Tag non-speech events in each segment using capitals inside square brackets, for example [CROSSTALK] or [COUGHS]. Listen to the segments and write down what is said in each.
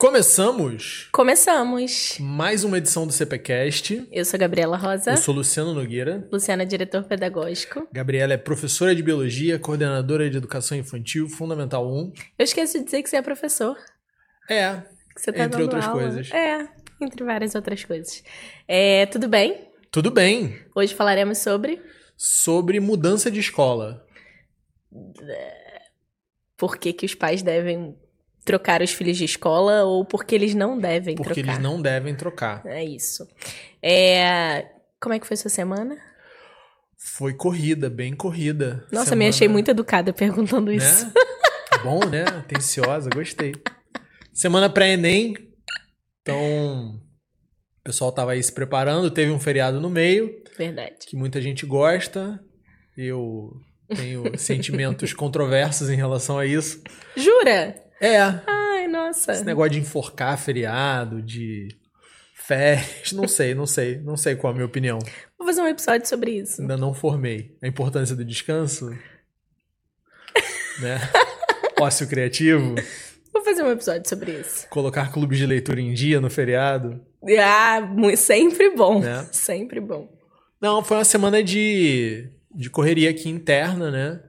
Começamos Começamos. mais uma edição do CPCast. Eu sou a Gabriela Rosa, Eu sou Luciano Nogueira. Luciana, diretor pedagógico. Gabriela é professora de biologia, coordenadora de educação infantil, Fundamental 1. Eu esqueci de dizer que você é professor. É, Que você tá Entre outras aula. coisas. É, entre várias outras coisas. É, tudo bem? tudo bem. Hoje falaremos sobre Sobre mudança de escola. por que, que os pais devem trocar os filhos de escola ou por que eles não devem Porque trocar. eles não devem trocar. É isso. É, Como é que foi sua semana? Foi corrida, bem corrida. Nossa, Semana, me achei muito educada perguntando isso. Né? [LAUGHS] Bom, né? Atenciosa, gostei. Semana pré-ENEM. Então, o pessoal tava aí se preparando. Teve um feriado no meio. Verdade. que muita gente gosta. Eu tenho sentimentos [LAUGHS] controversos em relação a isso. Jura? É, Ai, nossa. esse negócio de enforcar feriado, de férias, não sei, não sei, não sei qual a minha opinião. Vou fazer um episódio sobre isso. Ainda não formei. A importância do descanso, né? [LAUGHS] Ócio criativo, Vou fazer um episódio sobre isso. colocar clubes de leitura em dia no feriado. Ah, sempre bom. Né? Sempre bom. Não, foi uma semana de, de correria aqui interna, né?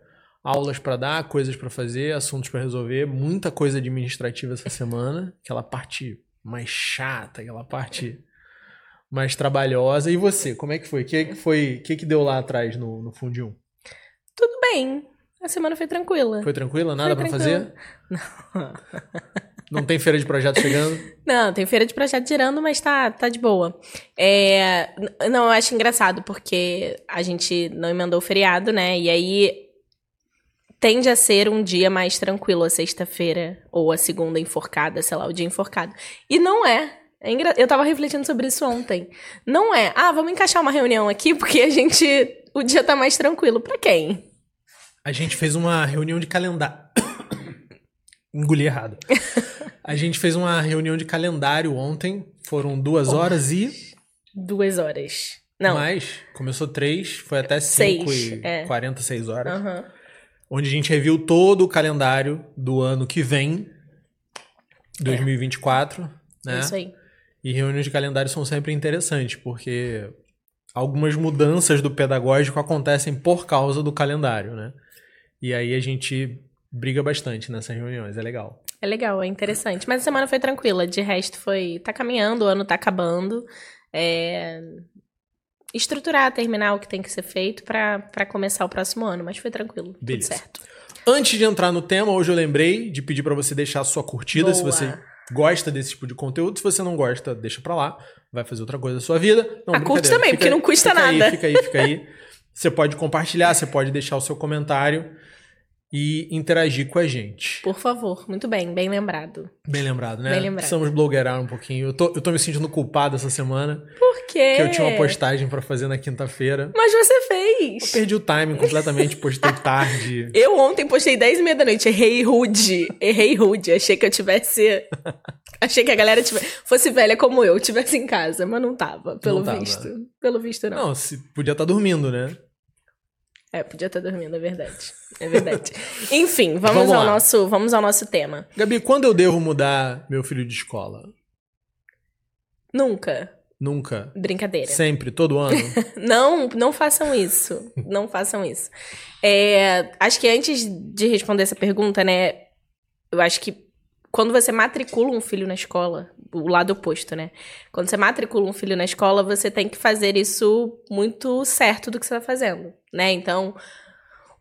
Aulas pra dar, coisas pra fazer, assuntos pra resolver, muita coisa administrativa essa semana, aquela parte mais chata, aquela parte mais trabalhosa. E você, como é que foi? O que que foi? Que que deu lá atrás no, no Fundium? Tudo bem. A semana foi tranquila. Foi tranquila? Nada tranquila. fazer? Não tem feira de projeto chegando? Não, tem feira de projeto girando, mas tá, tá de boa. É, não, eu acho engraçado, porque a gente não emendou o feriado, né? E aí tende a ser um dia mais tranquilo a sexta-feira, ou a segunda enforcada, sei lá, o dia enforcado. E não é. É engra- Eu tava refletindo sobre isso ontem. Não é. Ah, vamos encaixar uma reunião aqui, porque a gente. O dia tá mais tranquilo. Pra quem? A gente fez uma reunião de calendário. [COUGHS] Engoli errado. A gente fez uma reunião de calendário ontem. Foram duas horas e. Duas horas. Não. Mais. Começou três, foi até Seis, cinco e é. 46 horas. Aham. Onde a gente reviu todo o calendário do ano que vem, 2024. É Né? isso aí. E reuniões de calendário são sempre interessantes, porque algumas mudanças do pedagógico acontecem por causa do calendário, né? E aí a gente briga bastante nessas reuniões, é legal. É legal, é interessante. Mas a semana foi tranquila. De resto, foi. Tá caminhando, o ano tá acabando. É... Estruturar, terminar o que tem que ser feito pra começar o próximo ano. Mas foi tranquilo. Beleza. Tudo certo. Antes de entrar no tema, hoje eu lembrei de pedir pra você deixar a sua curtida se Boa. você gosta desse tipo de conteúdo. Se você não gosta, deixa pra lá. Vai fazer outra coisa da sua vida. Não, Ah, curte também, porque não custa fica nada. Aí, fica aí, fica aí. Você pode compartilhar, você pode deixar o seu comentário e interagir com a gente. Por favor. Muito bem, bem lembrado. Bem lembrado, né? Bem lembrado. Precisamos blogueirar um pouquinho. Eu tô, eu tô me sentindo culpado essa semana, Por quê? que eu tinha uma postagem pra fazer na quinta-feira. Mas você Eu fez. perdi o timing completamente, [LAUGHS] postei tarde. Eu ontem postei 10 e meia da noite. Errei rude. Errei rude. Achei que eu tivesse. [LAUGHS] Achei que a galera tivesse... fosse velha como eu, tivesse em casa, mas não tava, pelo Não tava. visto. Pelo visto, não. Não, se podia estar dormindo, né? É, podia estar dormindo, é verdade. É verdade. Enfim, vamos, Vamos ao lá. nosso, vamos ao nosso tema. Gabi, quando eu devo mudar meu filho de escola? Nunca. Nunca. Brincadeira. Sempre, todo ano? [LAUGHS] Não, não façam isso. Não façam isso. É, acho que antes de responder essa pergunta, né? Eu acho que quando você matricula um filho na escola, o lado oposto, né? Quando você matricula um filho na escola, você tem que fazer isso muito certo do que você está fazendo, né? Então,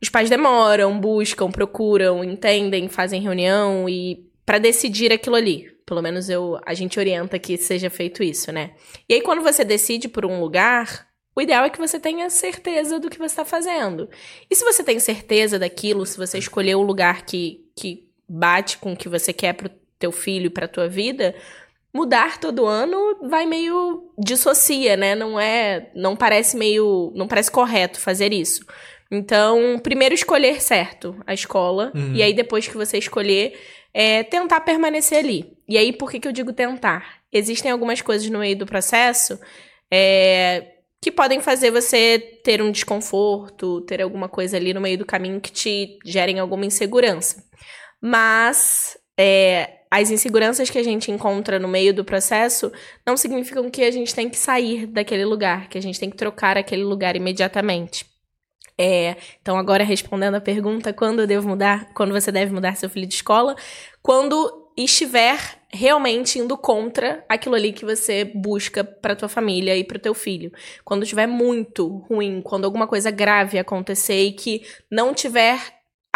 os pais demoram, buscam, procuram, entendem, fazem reunião e para decidir aquilo ali. Pelo menos eu, a gente orienta que seja feito isso, né? E aí, quando você decide por um lugar, o ideal é que você tenha certeza do que você está fazendo. E se você tem certeza daquilo, se você escolheu o lugar que, que bate com o que você quer pro teu filho e pra tua vida, mudar todo ano vai meio dissocia, né? Não é, não parece meio, não parece correto fazer isso. Então, primeiro escolher certo a escola Uhum. e aí depois que você escolher, é, tentar permanecer ali. E aí, por que, que eu digo tentar? Existem algumas coisas no meio do processo é, que podem fazer você ter um desconforto, ter alguma coisa ali no meio do caminho que te gerem alguma insegurança. Mas é, as inseguranças que a gente encontra no meio do processo não significam que a gente tem que sair daquele lugar, que a gente tem que trocar aquele lugar imediatamente. É, então, agora respondendo a pergunta, quando eu devo mudar? Quando você deve mudar seu filho de escola? Quando estiver realmente indo contra aquilo ali que você busca para tua família e para teu filho. Quando estiver muito ruim, quando alguma coisa grave acontecer e que não tiver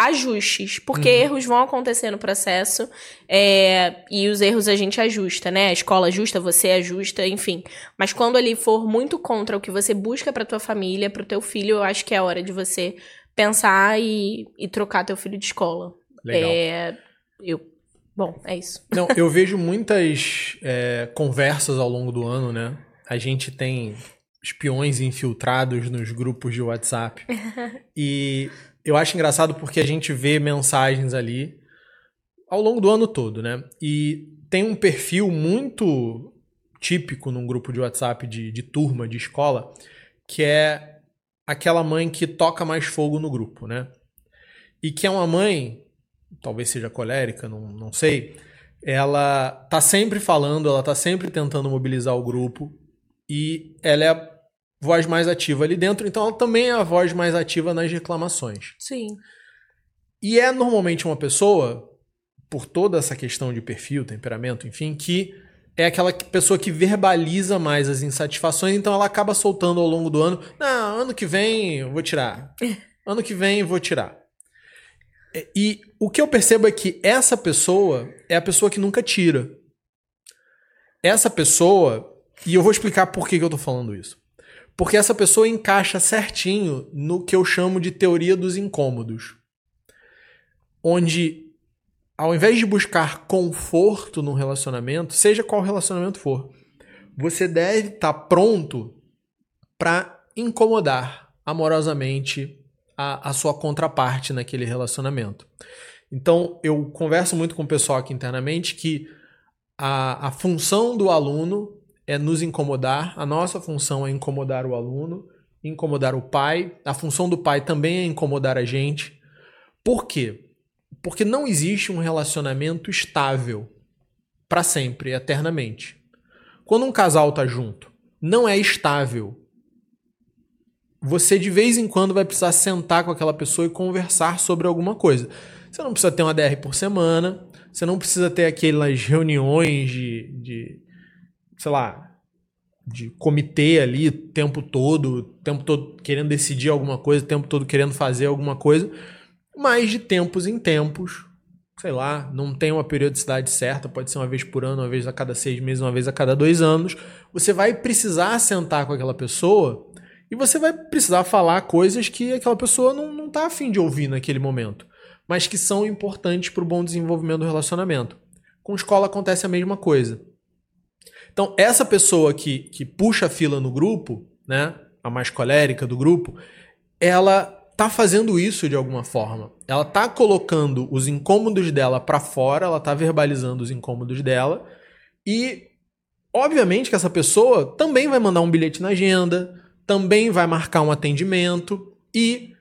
ajustes, porque uhum. erros vão acontecer no processo é, e os erros a gente ajusta, né? A escola ajusta, você ajusta, enfim. Mas quando ele for muito contra o que você busca para tua família, para o teu filho, eu acho que é hora de você pensar e, e trocar teu filho de escola. Legal. É, eu Bom, é isso. Não, eu vejo muitas é, conversas ao longo do ano, né? A gente tem espiões infiltrados nos grupos de WhatsApp. [LAUGHS] e eu acho engraçado porque a gente vê mensagens ali ao longo do ano todo, né? E tem um perfil muito típico num grupo de WhatsApp de, de turma, de escola, que é aquela mãe que toca mais fogo no grupo, né? E que é uma mãe talvez seja colérica, não, não sei, ela tá sempre falando, ela tá sempre tentando mobilizar o grupo e ela é voz mais ativa ali dentro, então ela também é a voz mais ativa nas reclamações. Sim. E é normalmente uma pessoa, por toda essa questão de perfil, temperamento, enfim, que é aquela pessoa que verbaliza mais as insatisfações, então ela acaba soltando ao longo do ano: não, ano que vem eu vou tirar. [LAUGHS] Ano que vem eu vou tirar. E o que eu percebo é que essa pessoa é a pessoa que nunca tira. Essa pessoa, e eu vou explicar por que, que eu tô falando isso. Porque essa pessoa encaixa certinho no que eu chamo de teoria dos incômodos. Onde, ao invés de buscar conforto no relacionamento, seja qual relacionamento for, você deve estar tá pronto para incomodar amorosamente a, a sua contraparte naquele relacionamento. Então, eu converso muito com o pessoal aqui internamente que a, a função do aluno é nos incomodar, a nossa função é incomodar o aluno, incomodar o pai, a função do pai também é incomodar a gente. Por quê? Porque não existe um relacionamento estável para sempre, eternamente. Quando um casal tá junto, não é estável você de vez em quando vai precisar sentar com aquela pessoa e conversar sobre alguma coisa. Você não precisa ter uma DR por semana, você não precisa ter aquelas reuniões de, de sei lá, de comitê ali o tempo todo, o tempo todo querendo decidir alguma coisa, o tempo todo querendo fazer alguma coisa, mas de tempos em tempos, sei lá, não tem uma periodicidade certa, pode ser uma vez por ano, uma vez a cada seis meses, uma vez a cada dois anos, você vai precisar sentar com aquela pessoa e você vai precisar falar coisas que aquela pessoa não, não tá afim de ouvir naquele momento, mas que são importantes para o bom desenvolvimento do relacionamento. Com escola acontece a mesma coisa. Então, essa pessoa que, que puxa a fila no grupo, né, a mais colérica do grupo, ela tá fazendo isso de alguma forma. Ela tá colocando os incômodos dela para fora, ela tá verbalizando os incômodos dela e obviamente que essa pessoa também vai mandar um bilhete na agenda, também vai marcar um atendimento e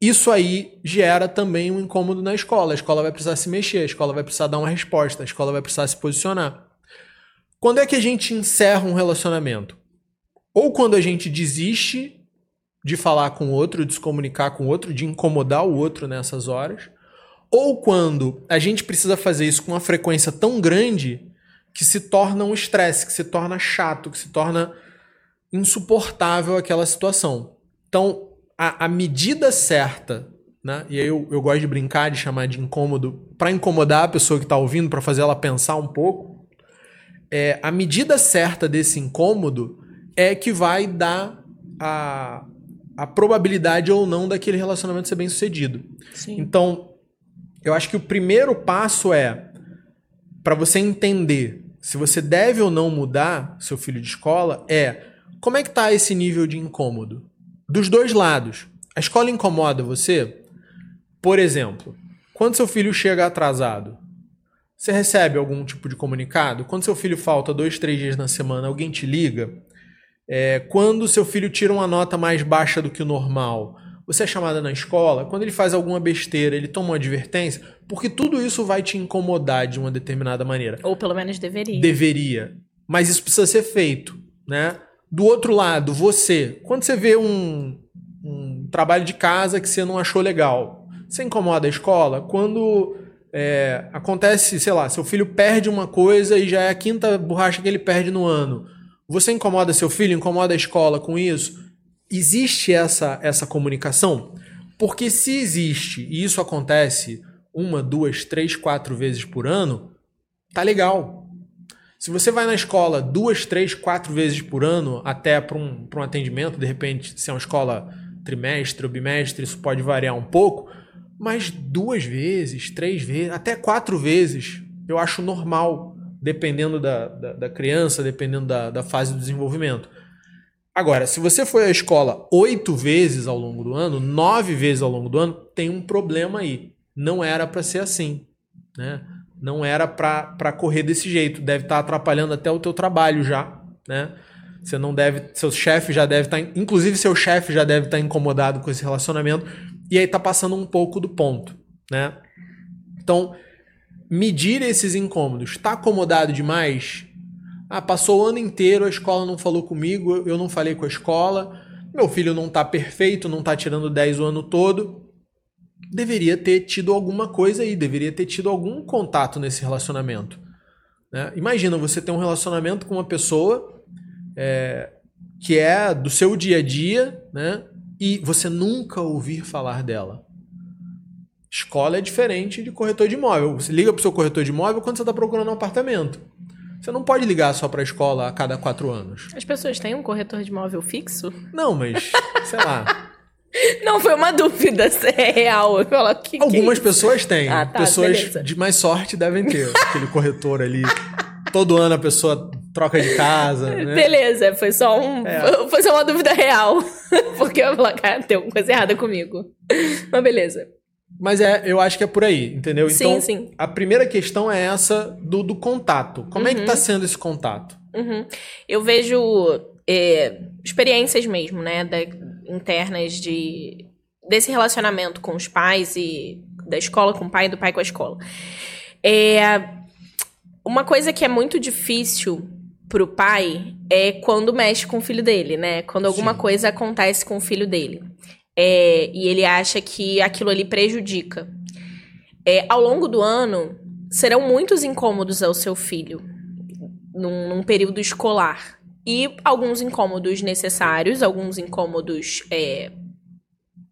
isso aí gera também um incômodo na escola. A escola vai precisar se mexer, a escola vai precisar dar uma resposta, a escola vai precisar se posicionar. Quando é que a gente encerra um relacionamento? Ou quando a gente desiste de falar com o outro, de se comunicar com o outro, de incomodar o outro nessas horas, ou quando a gente precisa fazer isso com uma frequência tão grande que se torna um estresse, que se torna chato, que se torna insuportável aquela situação. Então, a, a medida certa, né? E aí eu, eu gosto de brincar, de chamar de incômodo, para incomodar a pessoa que está ouvindo, para fazer ela pensar um pouco. É, a medida certa desse incômodo é que vai dar a, a probabilidade ou não daquele relacionamento ser bem sucedido. Sim. Então, eu acho que o primeiro passo é para você entender se você deve ou não mudar seu filho de escola é como é que tá esse nível de incômodo? Dos dois lados. A escola incomoda você? Por exemplo, quando seu filho chega atrasado, você recebe algum tipo de comunicado? Quando seu filho falta dois, três dias na semana, alguém te liga? É, quando seu filho tira uma nota mais baixa do que o normal, você é chamada na escola, quando ele faz alguma besteira, ele toma uma advertência, porque tudo isso vai te incomodar de uma determinada maneira. Ou pelo menos deveria. Deveria. Mas isso precisa ser feito, né? Do outro lado, você, quando você vê um, um trabalho de casa que você não achou legal, você incomoda a escola? Quando é, acontece, sei lá, seu filho perde uma coisa e já é a quinta borracha que ele perde no ano, você incomoda seu filho, incomoda a escola com isso? Existe essa, essa comunicação? Porque se existe e isso acontece uma, duas, três, quatro vezes por ano, tá legal. Se você vai na escola duas, três, quatro vezes por ano, até para um, um atendimento, de repente, se é uma escola trimestre ou bimestre, isso pode variar um pouco, mas duas vezes, três vezes, até quatro vezes, eu acho normal, dependendo da, da, da criança, dependendo da, da fase do desenvolvimento. Agora, se você foi à escola oito vezes ao longo do ano, nove vezes ao longo do ano, tem um problema aí. Não era para ser assim, né? Não era para correr desse jeito. Deve estar tá atrapalhando até o teu trabalho já, né? Você não deve, seu chefe já deve estar, tá, inclusive seu chefe já deve estar tá incomodado com esse relacionamento e aí tá passando um pouco do ponto, né? Então, medir esses incômodos. Está acomodado demais? Ah, passou o ano inteiro, a escola não falou comigo, eu não falei com a escola, meu filho não está perfeito, não está tirando 10 o ano todo. Deveria ter tido alguma coisa aí, deveria ter tido algum contato nesse relacionamento. Né? Imagina você ter um relacionamento com uma pessoa é, que é do seu dia a dia, né? E você nunca ouvir falar dela. Escola é diferente de corretor de imóvel. Você liga para o seu corretor de imóvel quando você está procurando um apartamento. Você não pode ligar só para a escola a cada quatro anos. As pessoas têm um corretor de imóvel fixo? Não, mas sei lá. [LAUGHS] Não, foi uma dúvida se é real. Eu falo, que Algumas que pessoas têm. Ah, tá, pessoas beleza. de mais sorte devem ter aquele corretor ali. Todo ano a pessoa troca de casa. [LAUGHS] Né? Beleza, foi só um. É. [LAUGHS] Foi só uma dúvida real. [LAUGHS] Porque eu falo, cara, tem alguma coisa errada comigo. Mas beleza. Mas é, eu acho que é por aí, entendeu? Sim, então, sim. a primeira questão é essa do, do contato. Como uhum. é que tá uhum. sendo esse contato? Uhum. Eu vejo é, experiências mesmo, né, da, internas de desse relacionamento com os pais e da escola com o pai e do pai com a escola. É, uma coisa que é muito difícil pro pai é quando mexe com o filho dele, né? Quando alguma Sim. coisa acontece com o filho dele é, e ele acha que aquilo ali prejudica. É, ao longo do ano, serão muitos incômodos ao seu filho num, num período escolar. E alguns incômodos necessários, alguns incômodos é,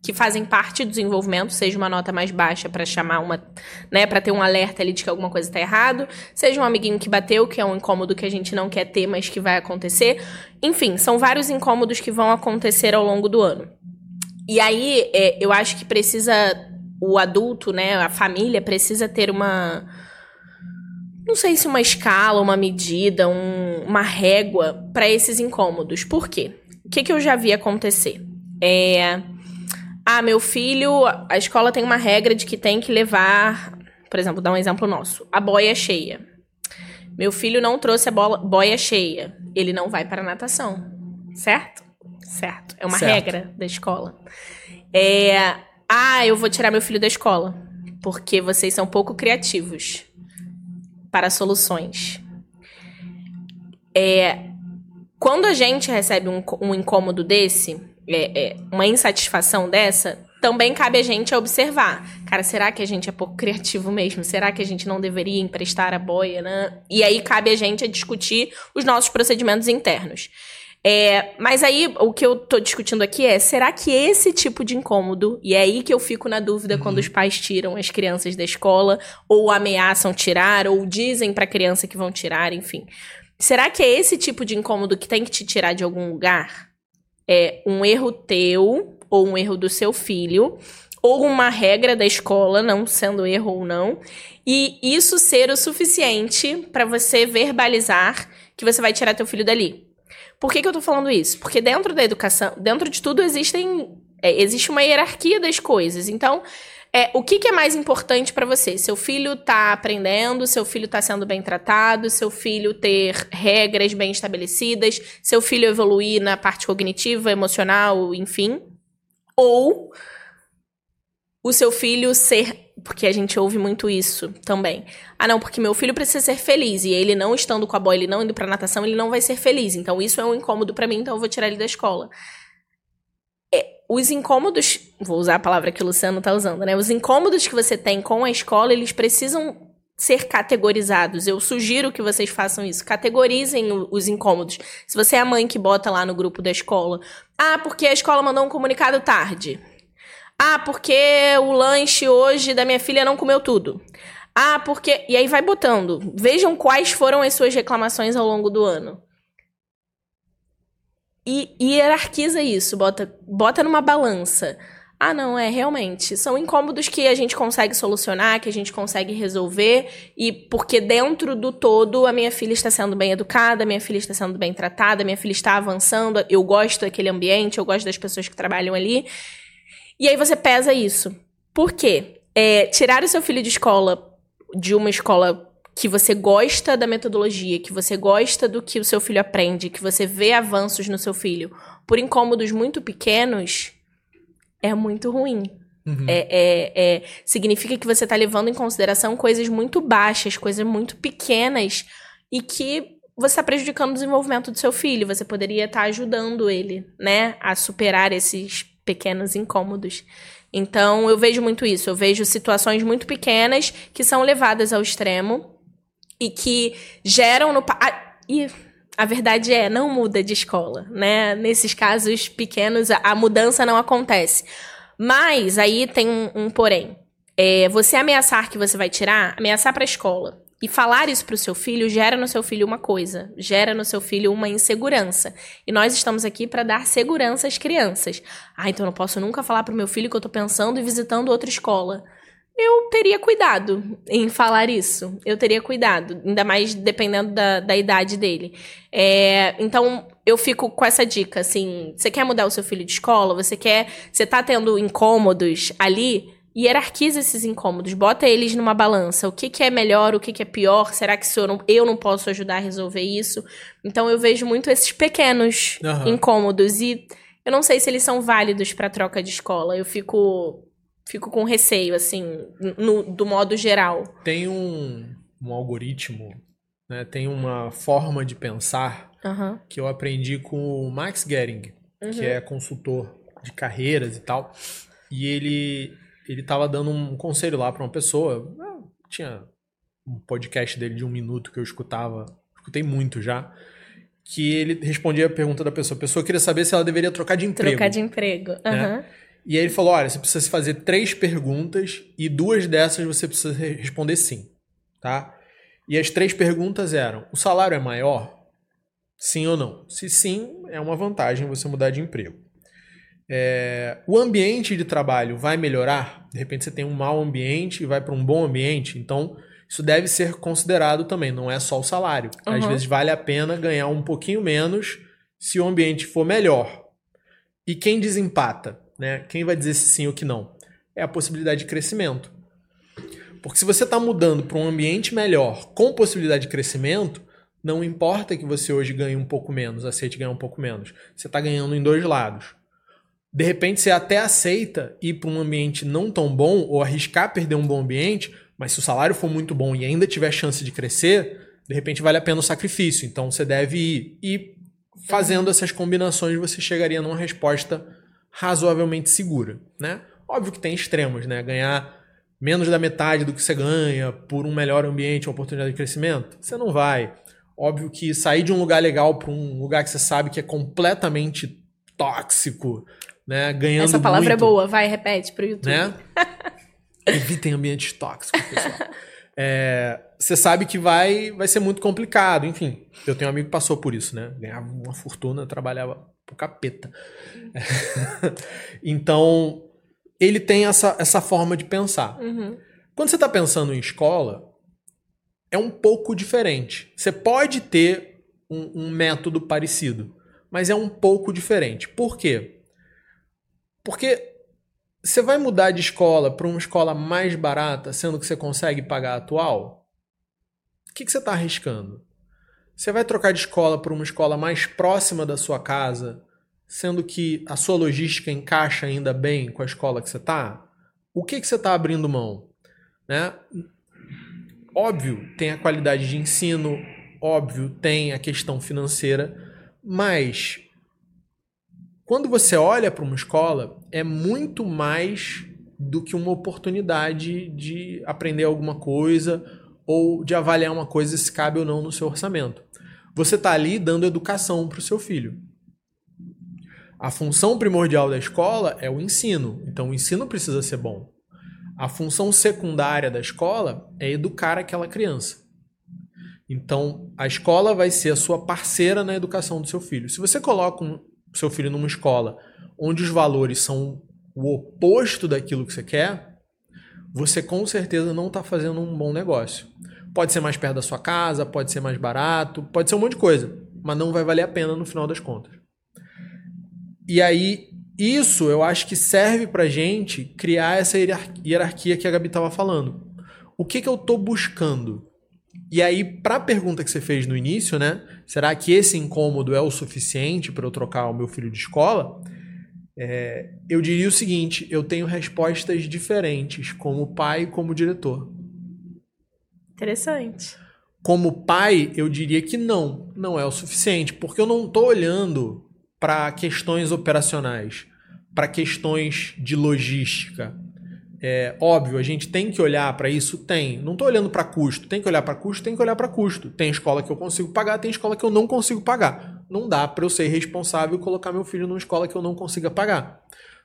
que fazem parte do desenvolvimento, seja uma nota mais baixa para chamar uma, né, para ter um alerta ali de que alguma coisa está errado, seja um amiguinho que bateu, que é um incômodo que a gente não quer ter, mas que vai acontecer. Enfim, são vários incômodos que vão acontecer ao longo do ano. E aí, é, eu acho que precisa. O adulto, né? A família precisa ter uma. Não sei se uma escala, uma medida, um, uma régua para esses incômodos. Por quê? O que, que eu já vi acontecer? É. Ah, meu filho, a escola tem uma regra de que tem que levar, por exemplo, dar um exemplo nosso, a boia cheia. Meu filho não trouxe a bola, boia cheia, ele não vai para a natação, certo? Certo. É uma certo. regra da escola. É. Ah, eu vou tirar meu filho da escola. Porque vocês são pouco criativos para soluções. É. Quando a gente recebe um, um incômodo desse, é, é, uma insatisfação dessa, também cabe a gente observar. Cara, será que a gente é pouco criativo mesmo? Será que a gente não deveria emprestar a boia, né? E aí cabe a gente a discutir os nossos procedimentos internos. É, mas aí o que eu tô discutindo aqui é: será que esse tipo de incômodo, e é aí que eu fico na dúvida uhum. quando os pais tiram as crianças da escola, ou ameaçam tirar, ou dizem pra criança que vão tirar, enfim. Será que é esse tipo de incômodo que tem que te tirar de algum lugar? É um erro teu, ou um erro do seu filho, ou uma regra da escola, não sendo erro ou não, e isso ser o suficiente para você verbalizar que você vai tirar teu filho dali. Por que, que eu tô falando isso? Porque dentro da educação, dentro de tudo, existem, é, existe uma hierarquia das coisas. Então, é, o que, que é mais importante para você? Seu filho tá aprendendo, seu filho tá sendo bem tratado, seu filho ter regras bem estabelecidas, seu filho evoluir na parte cognitiva, emocional, enfim. ou o seu filho ser. Porque a gente ouve muito isso também. Ah, não, porque meu filho precisa ser feliz. E ele não estando com a bola, ele não indo pra natação, ele não vai ser feliz. Então isso é um incômodo para mim, então eu vou tirar ele da escola. Os incômodos. Vou usar a palavra que o Luciano tá usando, né? Os incômodos que você tem com a escola, eles precisam ser categorizados. Eu sugiro que vocês façam isso. Categorizem os incômodos. Se você é a mãe que bota lá no grupo da escola, ah, porque a escola mandou um comunicado tarde. Ah, porque o lanche hoje da minha filha não comeu tudo. Ah, porque. E aí vai botando. Vejam quais foram as suas reclamações ao longo do ano. E, hierarquiza isso, bota, bota numa balança. Ah, não, é realmente. São incômodos que a gente consegue solucionar, que a gente consegue resolver, e porque dentro do todo a minha filha está sendo bem educada, a minha filha está sendo bem tratada, a minha filha está avançando, eu gosto daquele ambiente, eu gosto das pessoas que trabalham ali. E aí você pesa isso. Por quê? É, tirar o seu filho de escola, de uma escola que você gosta da metodologia, que você gosta do que o seu filho aprende, que você vê avanços no seu filho, por incômodos muito pequenos é muito ruim. Uhum. É, é, é, significa que você está levando em consideração coisas muito baixas, coisas muito pequenas e que você está prejudicando o desenvolvimento do seu filho. Você poderia estar tá ajudando ele, né, a superar esses pequenos incômodos. Então, eu vejo muito isso. Eu vejo situações muito pequenas que são levadas ao extremo e que geram no. Ah, e a verdade é, não muda de escola, né? Nesses casos pequenos, a, a mudança não acontece. Mas aí tem um, um porém. É, você ameaçar que você vai tirar, ameaçar para a escola e falar isso para o seu filho gera no seu filho uma coisa, gera no seu filho uma insegurança. E nós estamos aqui para dar segurança às crianças. Ah, então eu não posso nunca falar para o meu filho que eu estou pensando e visitando outra escola eu teria cuidado em falar isso. Eu teria cuidado, ainda mais dependendo da, da idade dele. É, então, eu fico com essa dica, assim, você quer mudar o seu filho de escola, você quer, você tá tendo incômodos ali, hierarquiza esses incômodos, bota eles numa balança. O que, que é melhor, o que, que é pior? Será que eu não, eu não posso ajudar a resolver isso? Então, eu vejo muito esses pequenos uhum. incômodos e eu não sei se eles são válidos para troca de escola. Eu fico fico com receio, assim, no, do modo geral. Tem um, um algoritmo, né? Tem uma forma de pensar uhum. que eu aprendi com o Max Gering, uhum. que é consultor de carreiras e tal. E ele ele tava dando um conselho lá para uma pessoa. Tinha um podcast dele de um minuto que eu escutava, escutei muito já. Que ele respondia a pergunta da pessoa. A pessoa queria saber se ela deveria trocar de emprego. Trocar de emprego. Uhum. Né? E aí ele falou: olha, você precisa fazer três perguntas e duas dessas você precisa responder sim, tá? E as três perguntas eram: o salário é maior? Sim ou não? Se sim, é uma vantagem você mudar de emprego. É, o ambiente de trabalho vai melhorar? De repente você tem um mau ambiente e vai para um bom ambiente, então isso deve ser considerado também, não é só o salário. Uhum. Às vezes vale a pena ganhar um pouquinho menos se o ambiente for melhor. E quem desempata? Né? Quem vai dizer se sim ou que não? É a possibilidade de crescimento. Porque se você está mudando para um ambiente melhor com possibilidade de crescimento, não importa que você hoje ganhe um pouco menos, aceite ganhar um pouco menos. Você está ganhando em dois lados. De repente você até aceita ir para um ambiente não tão bom ou arriscar perder um bom ambiente, mas se o salário for muito bom e ainda tiver chance de crescer, de repente vale a pena o sacrifício. Então você deve ir. E fazendo essas combinações você chegaria numa resposta razoavelmente segura, né? Óbvio que tem extremos, né? Ganhar menos da metade do que você ganha por um melhor ambiente, uma oportunidade de crescimento, você não vai. Óbvio que sair de um lugar legal para um lugar que você sabe que é completamente tóxico, né? Ganhando Essa palavra muito, é boa, vai, repete pro YouTube. Né? [LAUGHS] Evitem ambientes tóxicos, pessoal. É, você sabe que vai, vai ser muito complicado. Enfim, eu tenho um amigo que passou por isso, né? Ganhava uma fortuna, trabalhava pro capeta. [LAUGHS] então, ele tem essa, essa forma de pensar. Uhum. Quando você está pensando em escola, é um pouco diferente. Você pode ter um, um método parecido, mas é um pouco diferente. Por quê? Porque você vai mudar de escola para uma escola mais barata, sendo que você consegue pagar a atual? O que, que você está arriscando? Você vai trocar de escola para uma escola mais próxima da sua casa, sendo que a sua logística encaixa ainda bem com a escola que você está? O que, que você está abrindo mão? Né? Óbvio, tem a qualidade de ensino, óbvio, tem a questão financeira, mas quando você olha para uma escola, é muito mais do que uma oportunidade de aprender alguma coisa ou de avaliar uma coisa se cabe ou não no seu orçamento. Você está ali dando educação para o seu filho. A função primordial da escola é o ensino, então o ensino precisa ser bom. A função secundária da escola é educar aquela criança. Então, a escola vai ser a sua parceira na educação do seu filho. Se você coloca o um, seu filho numa escola onde os valores são o oposto daquilo que você quer, você com certeza não está fazendo um bom negócio. Pode ser mais perto da sua casa, pode ser mais barato, pode ser um monte de coisa, mas não vai valer a pena no final das contas. E aí, isso eu acho que serve pra gente criar essa hierarquia que a Gabi estava falando. O que, que eu estou buscando? E aí, para a pergunta que você fez no início, né? Será que esse incômodo é o suficiente para eu trocar o meu filho de escola? É, eu diria o seguinte: eu tenho respostas diferentes como pai e como diretor. Interessante. Como pai, eu diria que não, não é o suficiente, porque eu não estou olhando para questões operacionais, para questões de logística. É óbvio, a gente tem que olhar para isso? Tem. Não estou olhando para custo. Tem que olhar para custo? Tem que olhar para custo. Tem escola que eu consigo pagar, tem escola que eu não consigo pagar. Não dá para eu ser responsável e colocar meu filho numa escola que eu não consiga pagar.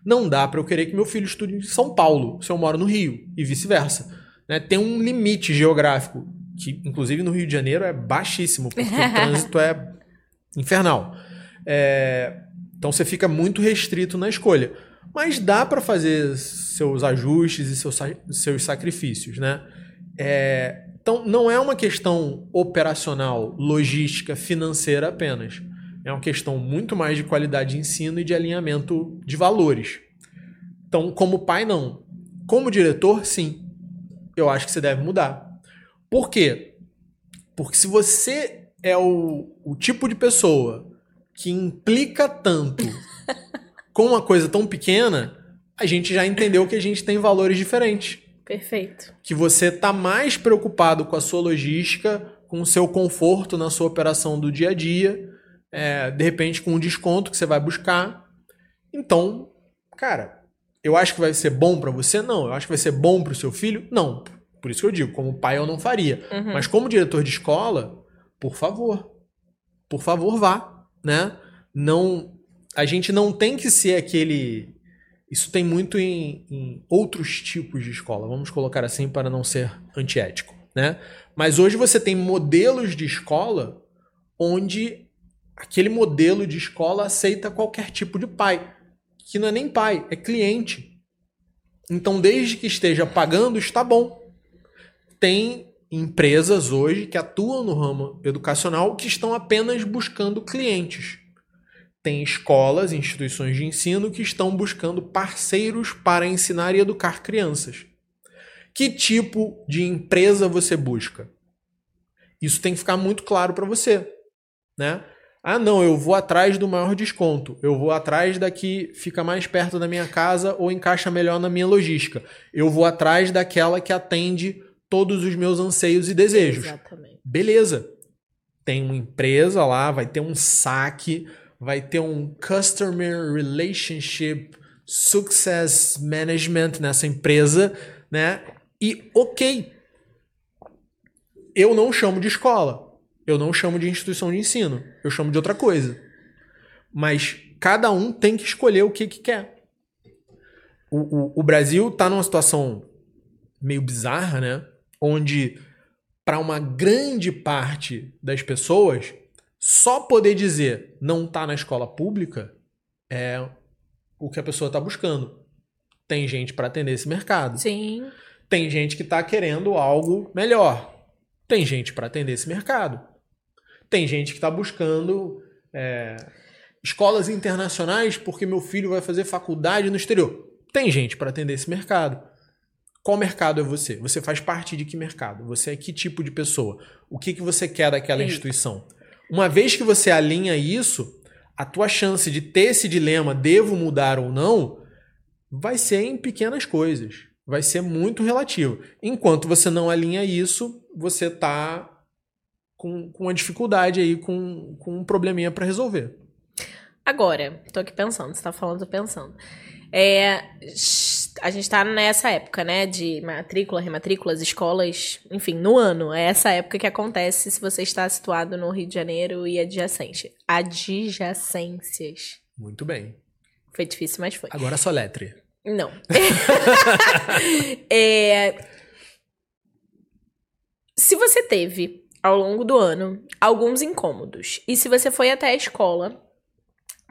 Não dá para eu querer que meu filho estude em São Paulo, se eu moro no Rio, e vice-versa. Né? Tem um limite geográfico, que inclusive no Rio de Janeiro é baixíssimo, porque o [LAUGHS] trânsito é infernal. É, então você fica muito restrito na escolha. Mas dá para fazer seus ajustes e seus, seus sacrifícios, né? É, então não é uma questão operacional, logística, financeira apenas. É uma questão muito mais de qualidade de ensino e de alinhamento de valores. Então, como pai, não. Como diretor, sim. Eu acho que você deve mudar. Por quê? Porque se você é o, o tipo de pessoa que implica tanto [LAUGHS] com uma coisa tão pequena, a gente já entendeu que a gente tem valores diferentes. Perfeito. Que você está mais preocupado com a sua logística, com o seu conforto na sua operação do dia a dia, é, de repente com um desconto que você vai buscar. Então, cara, eu acho que vai ser bom para você? Não. Eu acho que vai ser bom para o seu filho? Não. Por isso que eu digo, como pai eu não faria. Uhum. Mas como diretor de escola, por favor. Por favor, vá né? Não, a gente não tem que ser aquele. Isso tem muito em, em outros tipos de escola, vamos colocar assim para não ser antiético, né? Mas hoje você tem modelos de escola onde aquele modelo de escola aceita qualquer tipo de pai, que não é nem pai, é cliente. Então, desde que esteja pagando, está bom. Tem empresas hoje que atuam no ramo educacional que estão apenas buscando clientes. Tem escolas, instituições de ensino que estão buscando parceiros para ensinar e educar crianças. Que tipo de empresa você busca? Isso tem que ficar muito claro para você, né? Ah, não, eu vou atrás do maior desconto. Eu vou atrás da que fica mais perto da minha casa ou encaixa melhor na minha logística. Eu vou atrás daquela que atende todos os meus anseios e desejos. Exatamente. Beleza. Tem uma empresa lá, vai ter um saque, vai ter um Customer Relationship Success Management nessa empresa, né? E ok. Eu não chamo de escola. Eu não chamo de instituição de ensino. Eu chamo de outra coisa. Mas cada um tem que escolher o que, que quer. O, o, o Brasil está numa situação meio bizarra, né? onde para uma grande parte das pessoas só poder dizer não está na escola pública é o que a pessoa está buscando. Tem gente para atender esse mercado. Sim. Tem gente que está querendo algo melhor. Tem gente para atender esse mercado. Tem gente que está buscando é, escolas internacionais porque meu filho vai fazer faculdade no exterior. Tem gente para atender esse mercado. Qual mercado é você? Você faz parte de que mercado? Você é que tipo de pessoa? O que, que você quer daquela instituição? Uma vez que você alinha isso, a tua chance de ter esse dilema, devo mudar ou não, vai ser em pequenas coisas. Vai ser muito relativo. Enquanto você não alinha isso, você tá com, com uma dificuldade aí, com, com um probleminha para resolver. Agora, tô aqui pensando, você tá falando, tô pensando. É, a gente tá nessa época, né, de matrícula, rematrículas, escolas, enfim, no ano. É essa época que acontece se você está situado no Rio de Janeiro e adjacente. Adjacências. Muito bem. Foi difícil, mas foi. Agora só letre. Não. [LAUGHS] [LAUGHS] é... Se você teve, ao longo do ano, alguns incômodos, e se você foi até a escola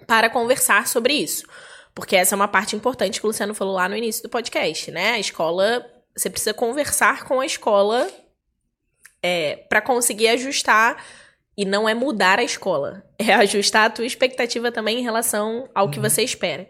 para conversar sobre isso, porque essa é uma parte importante que o Luciano falou lá no início do podcast, né? A escola, você precisa conversar com a escola é, para conseguir ajustar e não é mudar a escola, [LAUGHS] é ajustar a tua expectativa também em relação ao que uhum. você espera.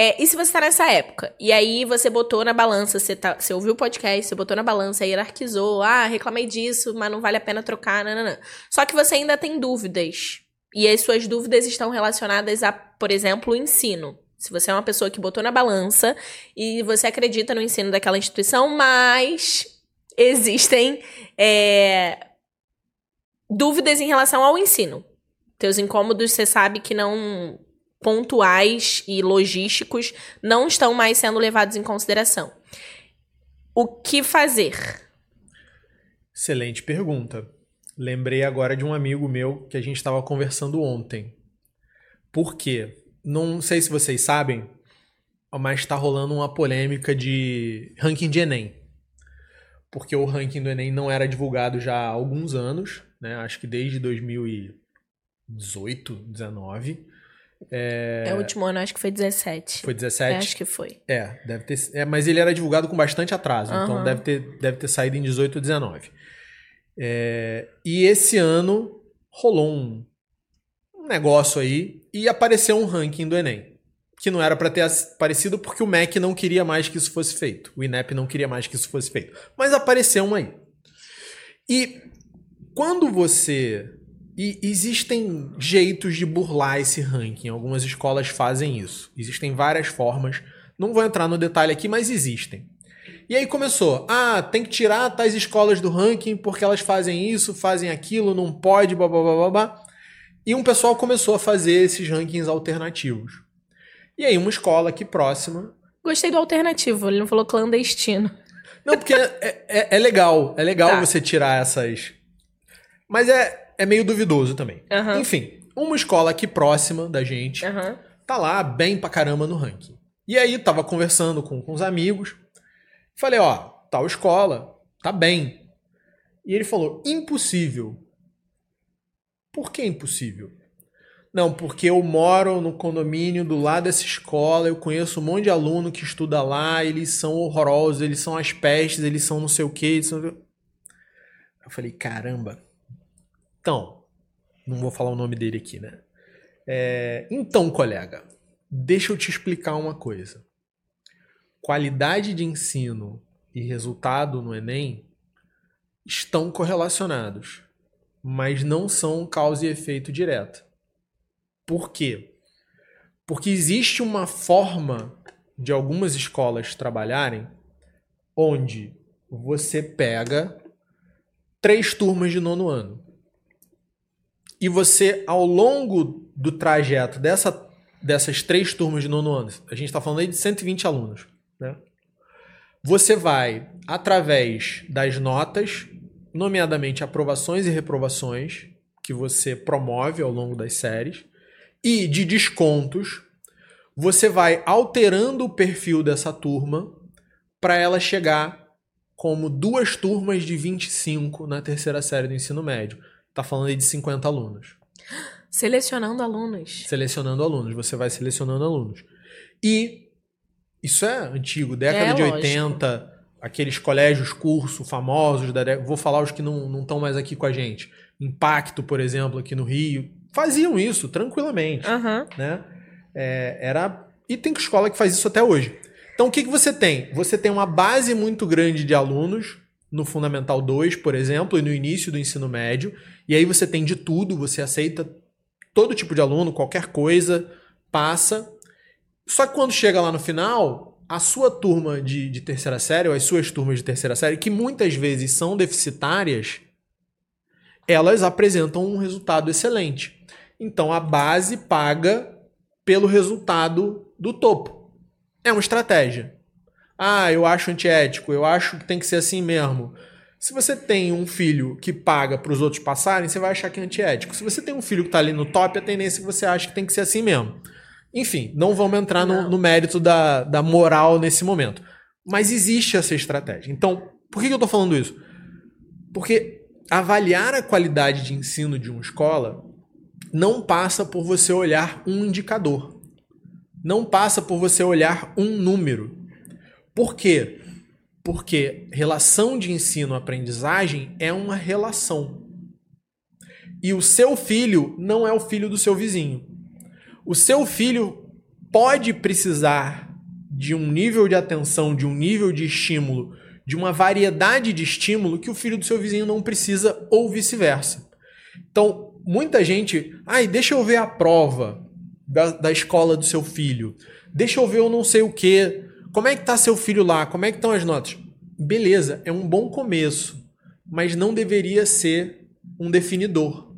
É, e se você tá nessa época, e aí você botou na balança, você, tá, você ouviu o podcast, você botou na balança, hierarquizou, ah, reclamei disso, mas não vale a pena trocar, nananã. Só que você ainda tem dúvidas. E as suas dúvidas estão relacionadas a, por exemplo, o ensino. Se você é uma pessoa que botou na balança e você acredita no ensino daquela instituição, mas existem é, dúvidas em relação ao ensino. Teus incômodos, você sabe que não pontuais e logísticos não estão mais sendo levados em consideração. O que fazer? Excelente pergunta. Lembrei agora de um amigo meu que a gente estava conversando ontem. Por quê? Não sei se vocês sabem, mas está rolando uma polêmica de ranking de Enem. Porque o ranking do Enem não era divulgado já há alguns anos, né? Acho que desde 2018, 19. É... é... o último ano, acho que foi 17. Foi 17? É, acho que foi. É, deve ter. É, mas ele era divulgado com bastante atraso, uhum. então deve ter, deve ter saído em 18 ou 19. É, e esse ano rolou um, um negócio aí e apareceu um ranking do Enem. Que não era para ter aparecido porque o MEC não queria mais que isso fosse feito. O INEP não queria mais que isso fosse feito. Mas apareceu um aí. E quando você e existem jeitos de burlar esse ranking. Algumas escolas fazem isso. Existem várias formas. Não vou entrar no detalhe aqui, mas existem. E aí começou. Ah, tem que tirar tais escolas do ranking porque elas fazem isso, fazem aquilo, não pode, blá blá blá blá. blá. E um pessoal começou a fazer esses rankings alternativos. E aí uma escola aqui próxima. Gostei do alternativo, ele não falou clandestino. Não, porque é, é, é legal. É legal tá. você tirar essas. Mas é, é meio duvidoso também. Uhum. Enfim, uma escola aqui próxima da gente uhum. tá lá bem pra caramba no ranking. E aí, tava conversando com, com os amigos. Falei, ó, tal escola, tá bem. E ele falou, impossível. Por que impossível? Não, porque eu moro no condomínio do lado dessa escola, eu conheço um monte de aluno que estuda lá, eles são horrorosos, eles são as pestes, eles são não sei o quê. São... Eu falei, caramba, então, não vou falar o nome dele aqui, né? É, então, colega, deixa eu te explicar uma coisa. Qualidade de ensino e resultado no Enem estão correlacionados, mas não são causa e efeito direto. Por quê? Porque existe uma forma de algumas escolas trabalharem onde você pega três turmas de nono ano e você, ao longo do trajeto dessa, dessas três turmas de nono ano, a gente está falando aí de 120 alunos, né? Você vai, através das notas, nomeadamente aprovações e reprovações, que você promove ao longo das séries, e de descontos, você vai alterando o perfil dessa turma para ela chegar como duas turmas de 25 na terceira série do ensino médio tá falando aí de 50 alunos. Selecionando alunos. Selecionando alunos, você vai selecionando alunos. E isso é antigo, década é, de lógico. 80, aqueles colégios curso famosos da vou falar os que não estão mais aqui com a gente. Impacto, por exemplo, aqui no Rio, faziam isso tranquilamente, uhum. né? É, era e tem escola que faz isso até hoje. Então o que, que você tem? Você tem uma base muito grande de alunos no Fundamental 2, por exemplo, e no início do ensino médio, e aí você tem de tudo, você aceita todo tipo de aluno, qualquer coisa, passa. Só que quando chega lá no final, a sua turma de, de terceira série, ou as suas turmas de terceira série, que muitas vezes são deficitárias, elas apresentam um resultado excelente. Então a base paga pelo resultado do topo. É uma estratégia. Ah, eu acho antiético, eu acho que tem que ser assim mesmo. Se você tem um filho que paga para os outros passarem, você vai achar que é antiético. Se você tem um filho que está ali no top, a tendência é que você acha que tem que ser assim mesmo. Enfim, não vamos entrar no, no, mérito da, da moral nesse momento. Mas existe essa estratégia. Então, por que eu estou falando isso? Porque avaliar a qualidade de ensino de uma escola não passa por você olhar um indicador. Não passa por você olhar um número. Por quê? Porque relação de ensino-aprendizagem é uma relação. E o seu filho não é o filho do seu vizinho. O seu filho pode precisar de um nível de atenção, de um nível de estímulo, de uma variedade de estímulo que o filho do seu vizinho não precisa, ou vice-versa. Então, muita gente, ai, deixa eu ver a prova da, da escola do seu filho, deixa eu ver eu não sei o que, como é que tá seu filho lá, como é que estão as notas? Beleza, é um bom começo, mas não deveria ser um definidor,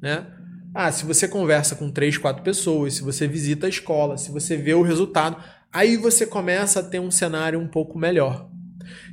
né? Ah, se você conversa com três, quatro pessoas, se você visita a escola, se você vê o resultado, aí você começa a ter um cenário um pouco melhor.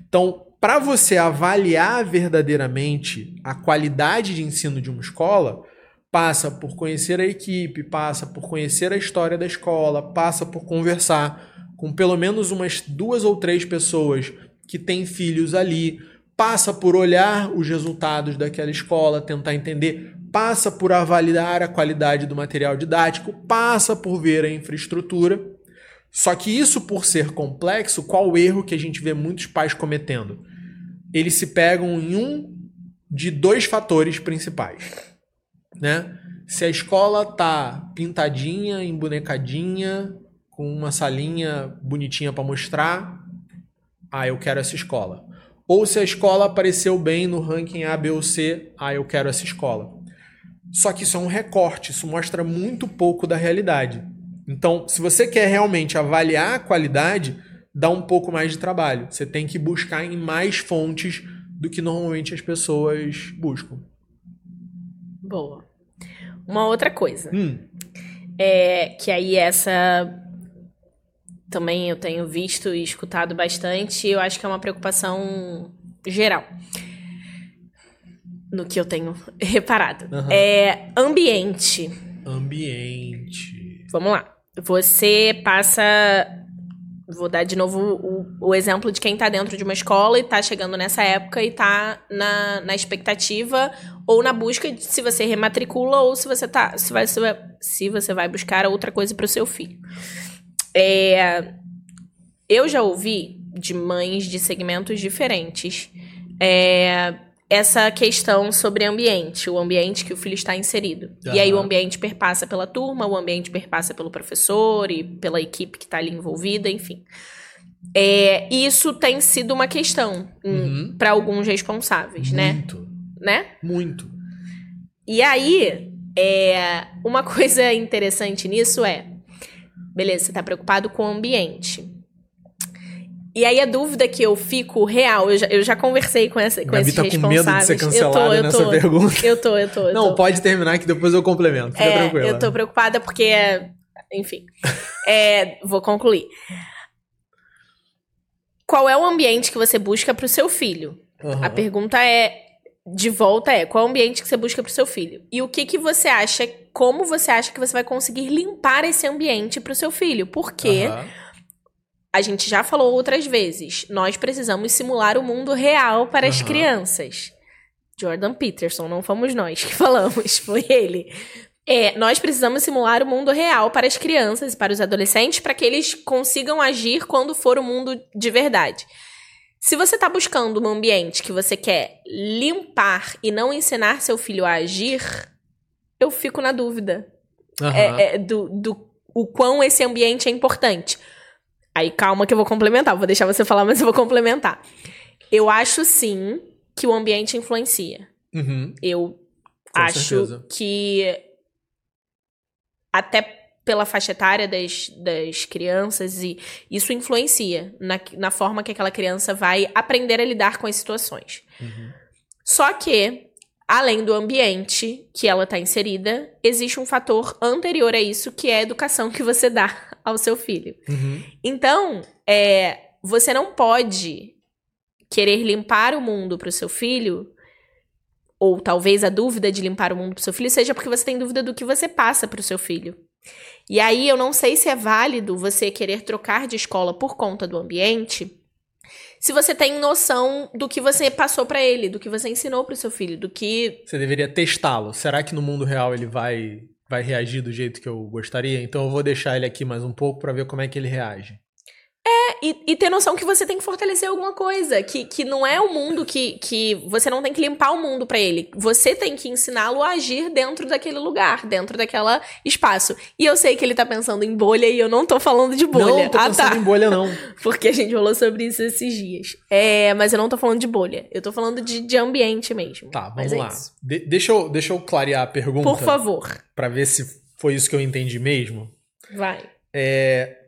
Então, para você avaliar verdadeiramente a qualidade de ensino de uma escola, passa por conhecer a equipe, passa por conhecer a história da escola, passa por conversar com pelo menos umas duas ou três pessoas que têm filhos ali, passa por olhar os resultados daquela escola, tentar entender passa por avaliar a qualidade do material didático, passa por ver a infraestrutura. Só que isso, por ser complexo, qual o erro que a gente vê muitos pais cometendo? Eles se pegam em um de dois fatores principais, né? Se a escola tá pintadinha, embonecadinha, com uma salinha bonitinha para mostrar, ah, eu quero essa escola. Ou se a escola apareceu bem no ranking A, B ou C, ah, eu quero essa escola. Só que isso é um recorte, isso mostra muito pouco da realidade. Então, se você quer realmente avaliar a qualidade, dá um pouco mais de trabalho. Você tem que buscar em mais fontes do que normalmente as pessoas buscam. Boa. Uma outra coisa. Hum. É que aí essa também eu tenho visto e escutado bastante, e eu acho que é uma preocupação geral no que eu tenho [LAUGHS] reparado. Uhum. É ambiente. Ambiente. Vamos lá. Você passa. Vou dar de novo o, o exemplo de quem está dentro de uma escola e está chegando nessa época e está na, na expectativa ou na busca de se você rematricula ou se você tá. Se, vai, se você vai buscar outra coisa para o seu filho. É, eu já ouvi de mães de segmentos diferentes. É, essa questão sobre ambiente, o ambiente que o filho está inserido. Uhum. E aí o ambiente perpassa pela turma, o ambiente perpassa pelo professor e pela equipe que está ali envolvida, enfim. É, isso tem sido uma questão uhum. para alguns responsáveis, né? Muito. Né? Muito. E aí, é, uma [LAUGHS] coisa interessante nisso é, beleza, você está preocupado com o ambiente. E aí a dúvida que eu fico real, eu já, eu já conversei com, essa, com Gabi esses tá com medo de ser cancelada eu tô, eu tô, nessa pergunta. Eu tô, eu tô. Eu Não, tô. pode terminar que depois eu complemento. Fica é, tranquila. Eu tô preocupada porque, enfim, é, vou concluir. Qual é o ambiente que você busca para o seu filho? Uhum. A pergunta é, de volta é, qual é o ambiente que você busca para o seu filho? E o que que você acha, como você acha que você vai conseguir limpar esse ambiente para o seu filho? Porque... Uhum a gente já falou outras vezes, nós precisamos simular o mundo real para uhum. as crianças. Jordan Peterson, não fomos nós que [LAUGHS] falamos, foi ele. É, nós precisamos simular o mundo real para as crianças e para os adolescentes para que eles consigam agir quando for o mundo de verdade. Se você está buscando um ambiente que você quer limpar e não ensinar seu filho a agir, eu fico na dúvida uhum. é, é, do, do o quão esse ambiente é importante. Aí calma que eu vou complementar. Vou deixar você falar, mas eu vou complementar. Eu acho sim que o ambiente influencia. Uhum. Eu Com acho certeza. que até pela faixa etária das, das crianças e isso influencia na, na forma que aquela criança vai aprender a lidar com as situações. Uhum. Só que, além do ambiente que ela está inserida, existe um fator anterior a isso, que é a educação que você dá [LAUGHS] ao seu filho. Uhum. Então, é, você não pode querer limpar o mundo para o seu filho, ou talvez a dúvida de limpar o mundo para o seu filho seja porque você tem dúvida do que você passa para o seu filho. E aí eu não sei se é válido você querer trocar de escola por conta do ambiente, se você tem noção do que você passou para ele, do que você ensinou para o seu filho, do que Você deveria testá-lo. Será que no mundo real ele vai vai reagir do jeito que eu gostaria? Então eu vou deixar ele aqui mais um pouco para ver como é que ele reage. E, e ter noção que você tem que fortalecer alguma coisa. Que, que não é o mundo que, que. Você não tem que limpar o mundo para ele. Você tem que ensiná-lo a agir dentro daquele lugar, dentro daquela espaço. E eu sei que ele tá pensando em bolha e eu não tô falando de bolha. Não, tô ah, pensando tá. em bolha não. [LAUGHS] Porque a gente falou sobre isso esses dias. É, mas eu não tô falando de bolha. Eu tô falando de, de ambiente mesmo. Tá, vamos é lá. De- deixa, eu, deixa eu clarear a pergunta Por favor, para ver se foi isso que eu entendi mesmo. vai. É,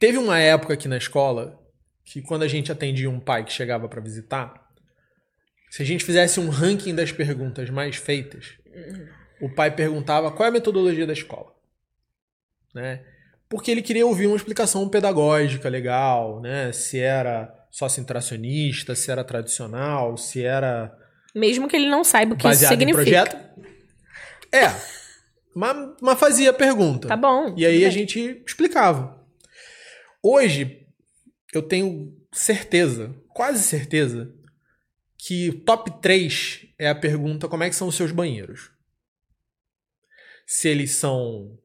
Teve uma época aqui na escola que quando a gente atendia um pai que chegava para visitar, se a gente fizesse um ranking das perguntas mais feitas, o pai perguntava qual é a metodologia da escola, né? Porque ele queria ouvir uma explicação pedagógica legal, né? Se era sócio-interacionista, se era tradicional, se era Mesmo que ele não saiba o que isso baseado em significa. projeto. É, [LAUGHS] mas, mas fazia a pergunta. Tá bom. E aí tudo a bem. gente explicava. Hoje, eu tenho certeza, quase certeza, que top 3 é a pergunta como é que são os seus banheiros. Se eles são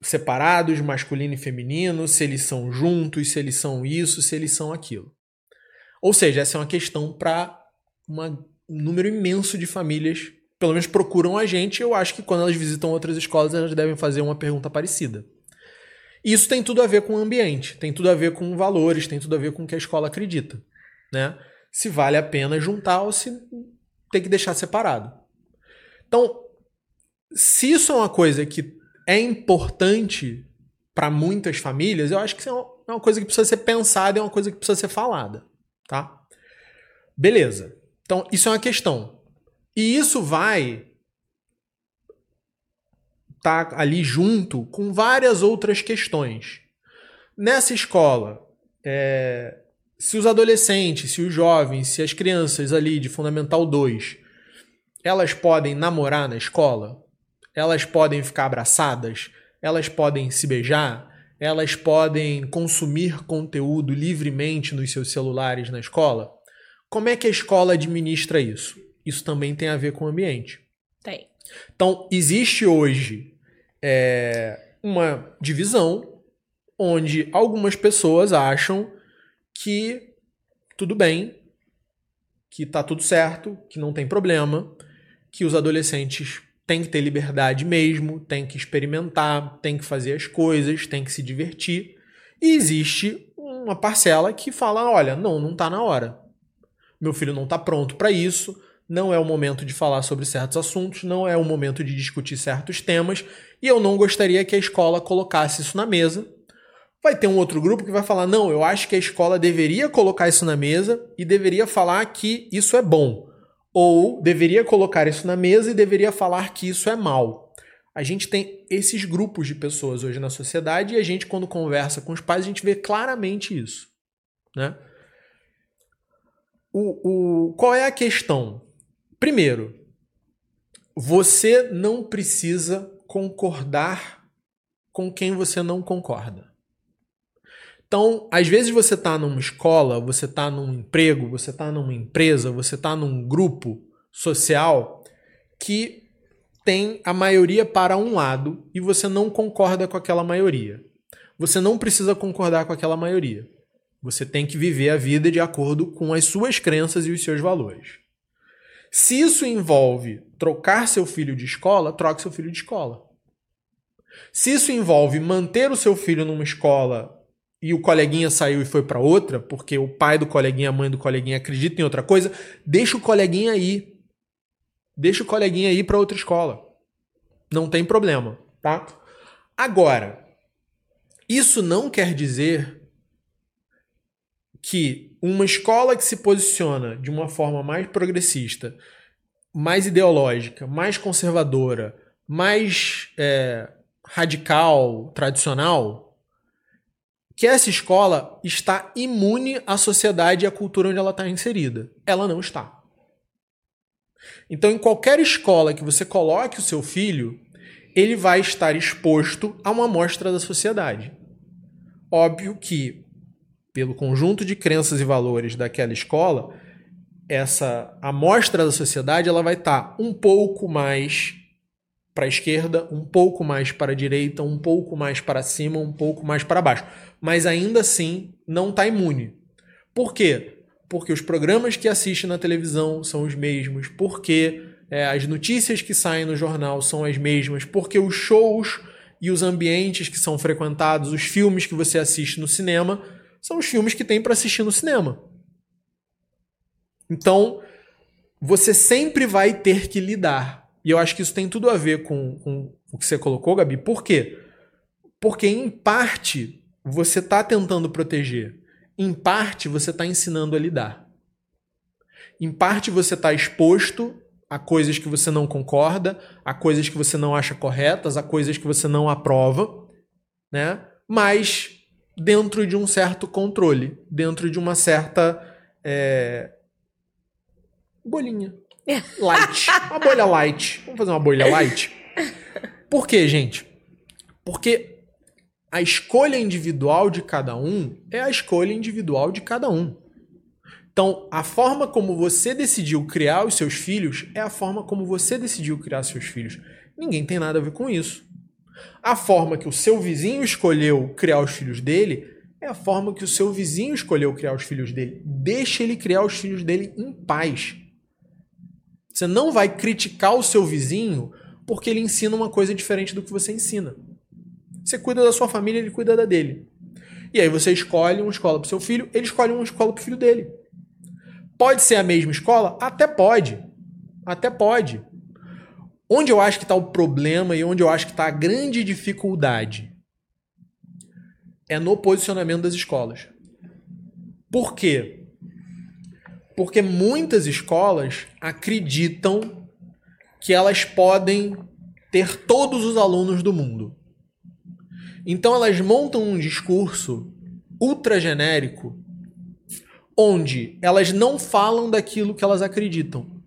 separados, masculino e feminino, se eles são juntos, se eles são isso, se eles são aquilo. Ou seja, essa é uma questão para um número imenso de famílias, pelo menos procuram a gente. Eu acho que quando elas visitam outras escolas, elas devem fazer uma pergunta parecida. Isso tem tudo a ver com o ambiente, tem tudo a ver com valores, tem tudo a ver com o que a escola acredita, né? Se vale a pena juntar ou se tem que deixar separado. Então, se isso é uma coisa que é importante para muitas famílias, eu acho que isso é é uma coisa que precisa ser pensada, é uma coisa que precisa ser falada, tá? Beleza. Então, isso é uma questão. E isso vai estar ali junto com várias outras questões. Nessa escola, é, se os adolescentes, se os jovens, se as crianças ali de Fundamental 2, elas podem namorar na escola? Elas podem ficar abraçadas? Elas podem se beijar? Elas podem consumir conteúdo livremente nos seus celulares na escola? Como é que a escola administra isso? Isso também tem a ver com o ambiente. Então, existe hoje é, uma divisão onde algumas pessoas acham que tudo bem, que tá tudo certo, que não tem problema, que os adolescentes têm que ter liberdade mesmo, têm que experimentar, têm que fazer as coisas, têm que se divertir. E existe uma parcela que fala: olha, não, não tá na hora. Meu filho não tá pronto para isso, não é o momento de falar sobre certos assuntos, não é o momento de discutir certos temas, e eu não gostaria que a escola colocasse isso na mesa. Vai ter um outro grupo que vai falar: não, eu acho que a escola deveria colocar isso na mesa e deveria falar que isso é bom. Ou deveria colocar isso na mesa e deveria falar que isso é mal. A gente tem esses grupos de pessoas hoje na sociedade e a gente, quando conversa com os pais, a gente vê claramente isso. Né? O, o, qual é a questão? Primeiro, você não precisa concordar com quem você não concorda. Então, às vezes você está numa escola, você está num emprego, você está numa empresa, você está num grupo social que tem a maioria para um lado e você não concorda com aquela maioria. Você não precisa concordar com aquela maioria. Você tem que viver a vida de acordo com as suas crenças e os seus valores. Se isso envolve trocar seu filho de escola, troque seu filho de escola. Se isso envolve manter o seu filho numa escola e o coleguinha saiu e foi para outra, porque o pai do coleguinha, a mãe do coleguinha acredita em outra coisa, deixa o coleguinha aí. Deixa o coleguinha ir para outra escola. Não tem problema, tá? Agora, isso não quer dizer que uma escola que se posiciona de uma forma mais progressista, mais ideológica, mais conservadora, mais é, radical, tradicional, que essa escola está imune à sociedade e à cultura onde ela está inserida. Ela não está. Então, em qualquer escola que você coloque o seu filho, ele vai estar exposto a uma amostra da sociedade. Óbvio que, pelo conjunto de crenças e valores daquela escola, essa amostra da sociedade ela vai estar um pouco mais para a esquerda, um pouco mais para a direita, um pouco mais para cima, um pouco mais para baixo. Mas ainda assim não está imune. Por quê? Porque os programas que assiste na televisão são os mesmos, porque é, as notícias que saem no jornal são as mesmas, porque os shows e os ambientes que são frequentados, os filmes que você assiste no cinema, são os filmes que tem para assistir no cinema. Então, você sempre vai ter que lidar e eu acho que isso tem tudo a ver com, com o que você colocou, Gabi. Por quê? Porque, em parte, você está tentando proteger. Em parte, você está ensinando a lidar. Em parte, você está exposto a coisas que você não concorda, a coisas que você não acha corretas, a coisas que você não aprova, né? Mas dentro de um certo controle, dentro de uma certa é... bolinha. Light. Uma bolha light. Vamos fazer uma bolha light? Por quê, gente? Porque a escolha individual de cada um é a escolha individual de cada um. Então, a forma como você decidiu criar os seus filhos é a forma como você decidiu criar seus filhos. Ninguém tem nada a ver com isso. A forma que o seu vizinho escolheu criar os filhos dele é a forma que o seu vizinho escolheu criar os filhos dele. Deixe ele criar os filhos dele em paz. Você não vai criticar o seu vizinho porque ele ensina uma coisa diferente do que você ensina. Você cuida da sua família, ele cuida da dele. E aí você escolhe uma escola para seu filho, ele escolhe uma escola para o filho dele. Pode ser a mesma escola? Até pode. Até pode. Onde eu acho que está o problema e onde eu acho que está a grande dificuldade é no posicionamento das escolas. Por quê? Porque muitas escolas acreditam que elas podem ter todos os alunos do mundo. Então elas montam um discurso ultra genérico onde elas não falam daquilo que elas acreditam.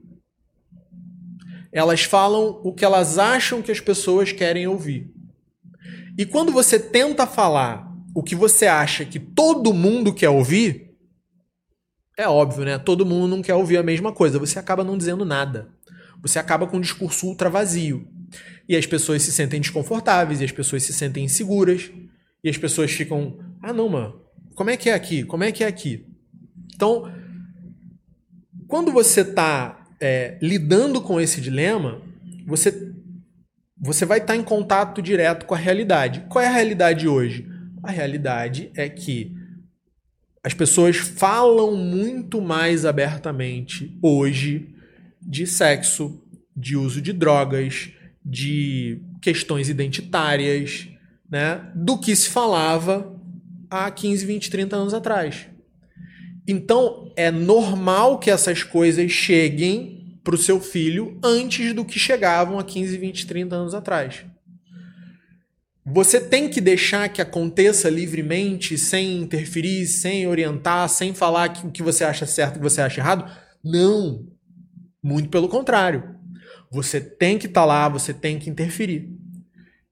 Elas falam o que elas acham que as pessoas querem ouvir. E quando você tenta falar o que você acha que todo mundo quer ouvir, é óbvio, né? Todo mundo não quer ouvir a mesma coisa. Você acaba não dizendo nada. Você acaba com um discurso ultra vazio. E as pessoas se sentem desconfortáveis, e as pessoas se sentem inseguras, e as pessoas ficam: ah, não, mano, como é que é aqui? Como é que é aqui? Então, quando você está é, lidando com esse dilema, você, você vai estar em contato direto com a realidade. Qual é a realidade hoje? A realidade é que as pessoas falam muito mais abertamente hoje de sexo, de uso de drogas, de questões identitárias, né, do que se falava há 15, 20, 30 anos atrás. Então, é normal que essas coisas cheguem para o seu filho antes do que chegavam há 15, 20, 30 anos atrás. Você tem que deixar que aconteça livremente, sem interferir, sem orientar, sem falar o que você acha certo o que você acha errado? Não. Muito pelo contrário. Você tem que estar tá lá, você tem que interferir.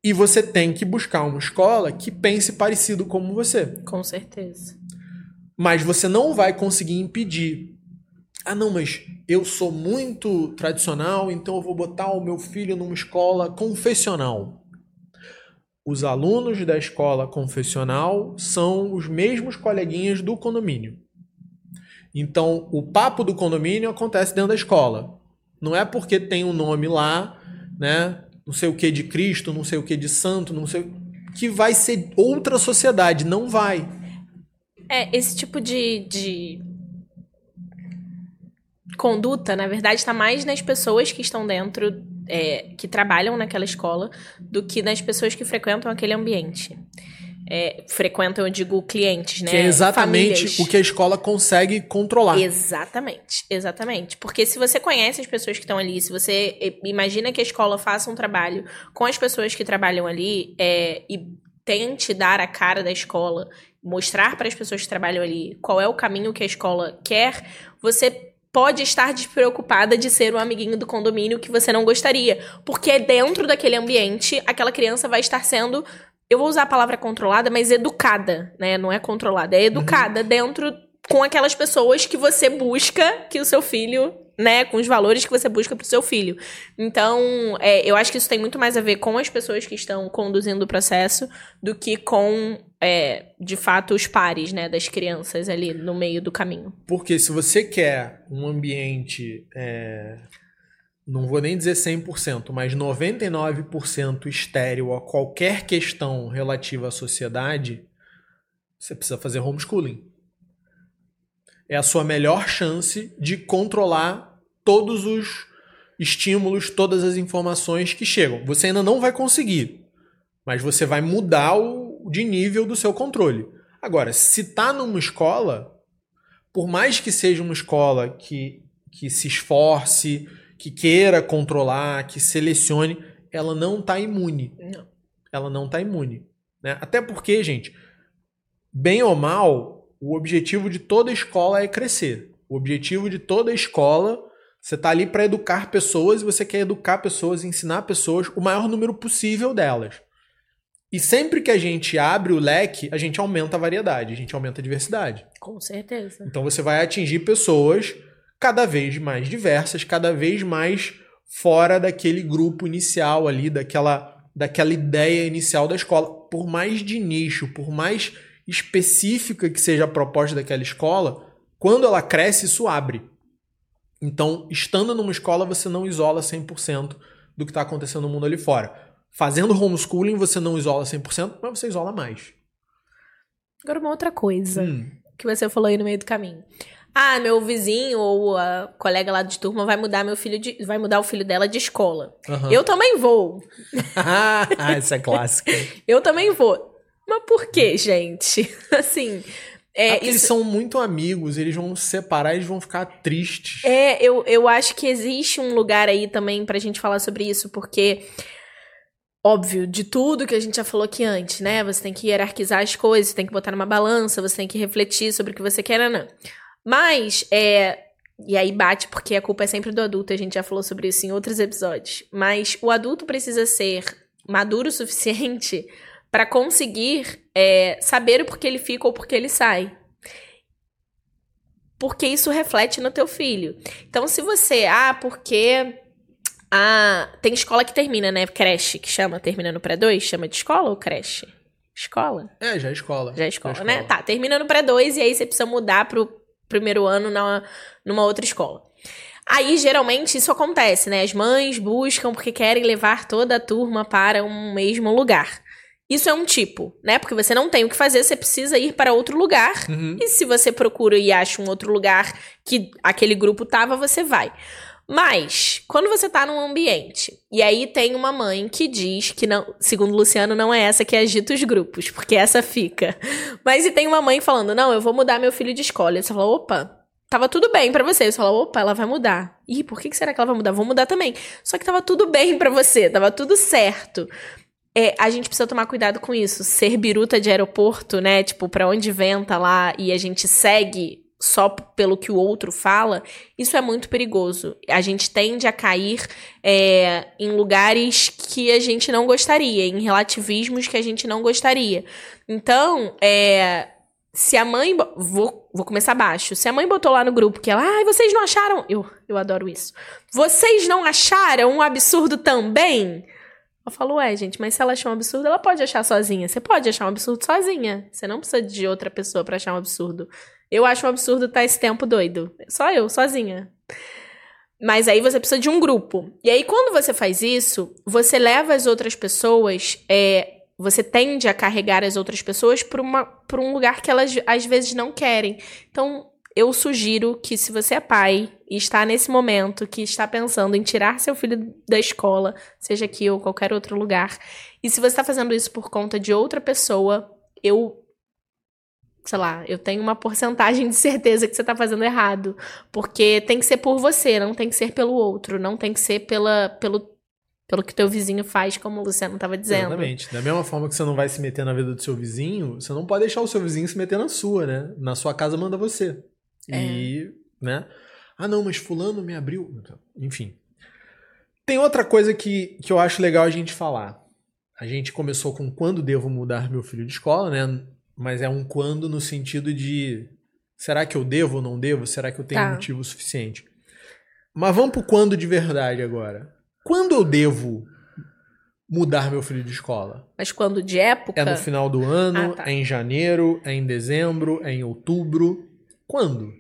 E você tem que buscar uma escola que pense parecido como você. Com certeza. Mas você não vai conseguir impedir. Ah, não, mas eu sou muito tradicional, então eu vou botar o meu filho numa escola confessional os alunos da escola confessional são os mesmos coleguinhas do condomínio. Então, o papo do condomínio acontece dentro da escola. Não é porque tem um nome lá, né? Não sei o que de Cristo, não sei o que de santo, não sei que vai ser outra sociedade, não vai. É, esse tipo de, de conduta, na verdade, está mais nas pessoas que estão dentro é, que trabalham naquela escola do que nas pessoas que frequentam aquele ambiente. É, frequentam, eu digo, clientes, né? Que é exatamente Famílias. o que a escola consegue controlar. Exatamente, exatamente. Porque se você conhece as pessoas que estão ali, se você imagina que a escola faça um trabalho com as pessoas que trabalham ali é, e tente dar a cara da escola, mostrar para as pessoas que trabalham ali qual é o caminho que a escola quer, você pode estar despreocupada de ser o amiguinho do condomínio que você não gostaria. Porque dentro daquele ambiente, aquela criança vai estar sendo eu vou usar a palavra controlada, mas educada, né? Não é controlada, é educada dentro com aquelas pessoas que você busca que o seu filho, né? Com os valores que você busca pro seu filho. Então, é, eu acho que isso tem muito mais a ver com as pessoas que estão conduzindo o processo do que com, é, de fato, os pares, né? Das crianças ali no meio do caminho. Porque se você quer um ambiente, é, não vou nem dizer 100%, mas 99% estéreo a qualquer questão relativa à sociedade, você precisa fazer homeschooling. É a sua melhor chance de controlar todos os estímulos, todas as informações que chegam. Você ainda não vai conseguir, mas você vai mudar o de nível do seu controle. Agora, se tá numa escola, por mais que seja uma escola que, que se esforce, que queira controlar, que selecione, ela não está imune. Não. Ela não está imune. Né? Até porque, gente, bem ou mal, o objetivo de toda escola é crescer. O objetivo de toda escola, você está ali para educar pessoas e você quer educar pessoas, ensinar pessoas o maior número possível delas. E sempre que a gente abre o leque, a gente aumenta a variedade, a gente aumenta a diversidade. Com certeza. Então você vai atingir pessoas cada vez mais diversas, cada vez mais fora daquele grupo inicial ali, daquela, daquela ideia inicial da escola. Por mais de nicho, por mais específica que seja a proposta daquela escola, quando ela cresce, isso abre. Então, estando numa escola, você não isola 100% do que está acontecendo no mundo ali fora. Fazendo homeschooling, você não isola 100%, mas você isola mais. Agora, uma outra coisa Hum. que você falou aí no meio do caminho. Ah, meu vizinho ou a colega lá de turma vai mudar meu filho de, vai mudar o filho dela de escola. Aham. Eu também vou. [LAUGHS] ah, essa é clássica. Eu também vou. Mas por quê, gente? [LAUGHS] Assim, É, porque eles isso, são muito amigos, eles vão se separar e eles vão ficar tristes. é eu, eu acho que existe um lugar aí também pra gente falar sobre isso, porque óbvio, de tudo que a gente já falou aqui antes, né? Você tem que hierarquizar as coisas, você tem que botar numa balança, você tem que refletir sobre o que você quer, não. Mas, é. E aí bate porque a culpa é sempre do adulto, a gente já falou sobre isso em outros episódios. Mas o adulto precisa ser maduro o suficiente [LAUGHS] pra conseguir é, saber o porquê ele fica ou porquê ele sai. Porque isso reflete no teu filho. Então, se você, ah, porque ah, tem escola que termina, né? Creche, que chama, termina no pré-2, chama de escola ou creche? Escola? É, já é escola. Já é escola, né? Tá, termina no pré-2 e aí você precisa mudar pro primeiro ano na, numa outra escola. Aí, geralmente, isso acontece, né? As mães buscam porque querem levar toda a turma para um mesmo lugar. Isso é um tipo, né? Porque você não tem o que fazer, você precisa ir para outro lugar. Uhum. E se você procura e acha um outro lugar que aquele grupo tava, você vai. Mas, quando você tá num ambiente, e aí tem uma mãe que diz que, não, segundo Luciano, não é essa que agita os grupos, porque essa fica. Mas e tem uma mãe falando, não, eu vou mudar meu filho de escola. E você fala, opa, tava tudo bem pra você. Você fala, opa, ela vai mudar. Ih, por que que será que ela vai mudar? Vou mudar também. Só que tava tudo bem pra você, tava tudo certo. É, a gente precisa tomar cuidado com isso. Ser biruta de aeroporto, né? Tipo, pra onde venta lá e a gente segue só pelo que o outro fala, isso é muito perigoso. A gente tende a cair é, em lugares que a gente não gostaria, em relativismos que a gente não gostaria. Então, é, se a mãe. Vou, vou começar baixo. Se a mãe botou lá no grupo que ela. Ai, vocês não acharam. Eu, eu adoro isso. Vocês não acharam um absurdo também? Eu falo, ué, gente, mas se ela achou um absurdo, ela pode achar sozinha. Você pode achar um absurdo sozinha. Você não precisa de outra pessoa pra achar um absurdo. Eu acho um absurdo estar esse tempo doido. Só eu, sozinha. Mas aí você precisa de um grupo. E aí, quando você faz isso, você leva as outras pessoas. é, você tende a carregar as outras pessoas para um lugar que elas às vezes não querem. Então, eu sugiro que se você é pai e está nesse momento que está pensando em tirar seu filho da escola, seja aqui ou qualquer outro lugar, e se você está fazendo isso por conta de outra pessoa, eu sei lá, eu tenho uma porcentagem de certeza que você está fazendo errado, porque tem que ser por você, não tem que ser pelo outro, não tem que ser pela pelo pelo que teu vizinho faz, como o Luciano estava dizendo. Exatamente. Da mesma forma que você não vai se meter na vida do seu vizinho, você não pode deixar o seu vizinho se meter na sua, né? Na sua casa manda você. É. E, né? Ah, não, mas fulano me abriu. Enfim. Tem outra coisa que, que eu acho legal a gente falar. A gente começou com quando devo mudar meu filho de escola, né? Mas é um quando no sentido de será que eu devo ou não devo? Será que eu tenho tá. motivo suficiente? Mas vamos pro quando de verdade agora. Quando eu devo mudar meu filho de escola? Mas quando de época? É no final do ano, ah, tá. é em janeiro, é em dezembro, é em outubro. Quando?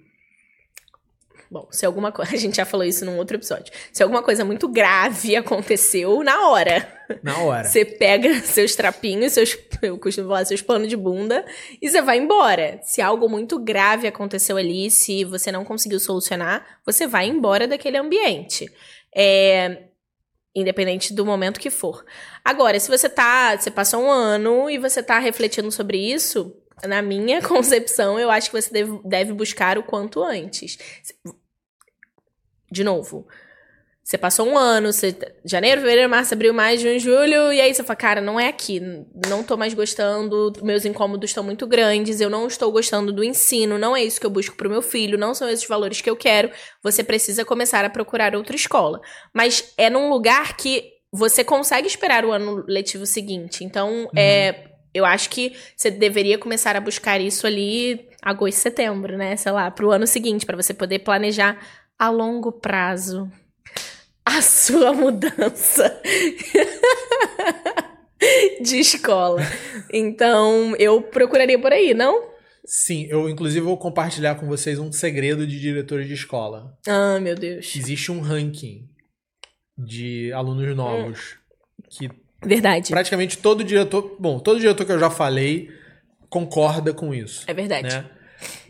Bom, se alguma coisa. [LAUGHS] A gente já falou isso num outro episódio. Se alguma coisa muito grave aconteceu, na hora. Na hora. Você pega [LAUGHS] seus trapinhos, seus. Eu costumo falar, seus panos de bunda, e você vai embora. Se algo muito grave aconteceu ali, se você não conseguiu solucionar, você vai embora daquele ambiente. É. Independente do momento que for. Agora, se você tá. Você passou um ano e você tá refletindo sobre isso, na minha [LAUGHS] concepção, eu acho que você deve, deve buscar o quanto antes. De novo, você passou um ano, você, janeiro, fevereiro, março, abril, maio, junho, julho, e aí você fala, cara, não é aqui, não tô mais gostando, meus incômodos estão muito grandes, eu não estou gostando do ensino, não é isso que eu busco pro meu filho, não são esses valores que eu quero, você precisa começar a procurar outra escola. Mas é num lugar que você consegue esperar o ano letivo seguinte, então uhum. é eu acho que você deveria começar a buscar isso ali agosto, setembro, né? Sei lá, pro ano seguinte, para você poder planejar a longo prazo a sua mudança [LAUGHS] de escola. Então, eu procuraria por aí, não? Sim, eu inclusive vou compartilhar com vocês um segredo de diretores de escola. Ah, meu Deus. Existe um ranking de alunos novos hum. que Verdade. Praticamente todo diretor, bom, todo diretor que eu já falei concorda com isso. É verdade. Né?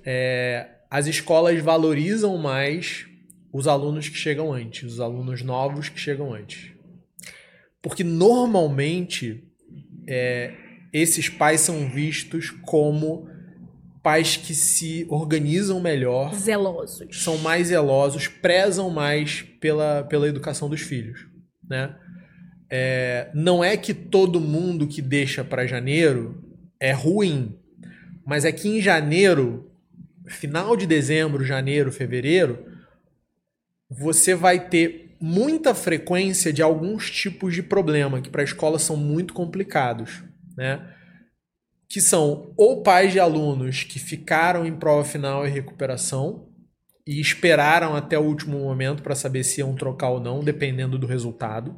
É, as escolas valorizam mais os alunos que chegam antes, os alunos novos que chegam antes. Porque normalmente é, esses pais são vistos como pais que se organizam melhor. Zelosos. São mais zelosos, prezam mais pela, pela educação dos filhos. Né? É, não é que todo mundo que deixa para janeiro é ruim, mas é que em janeiro, final de dezembro, janeiro, fevereiro, você vai ter muita frequência de alguns tipos de problema que para a escola são muito complicados, né? Que são ou pais de alunos que ficaram em prova final e recuperação e esperaram até o último momento para saber se iam trocar ou não, dependendo do resultado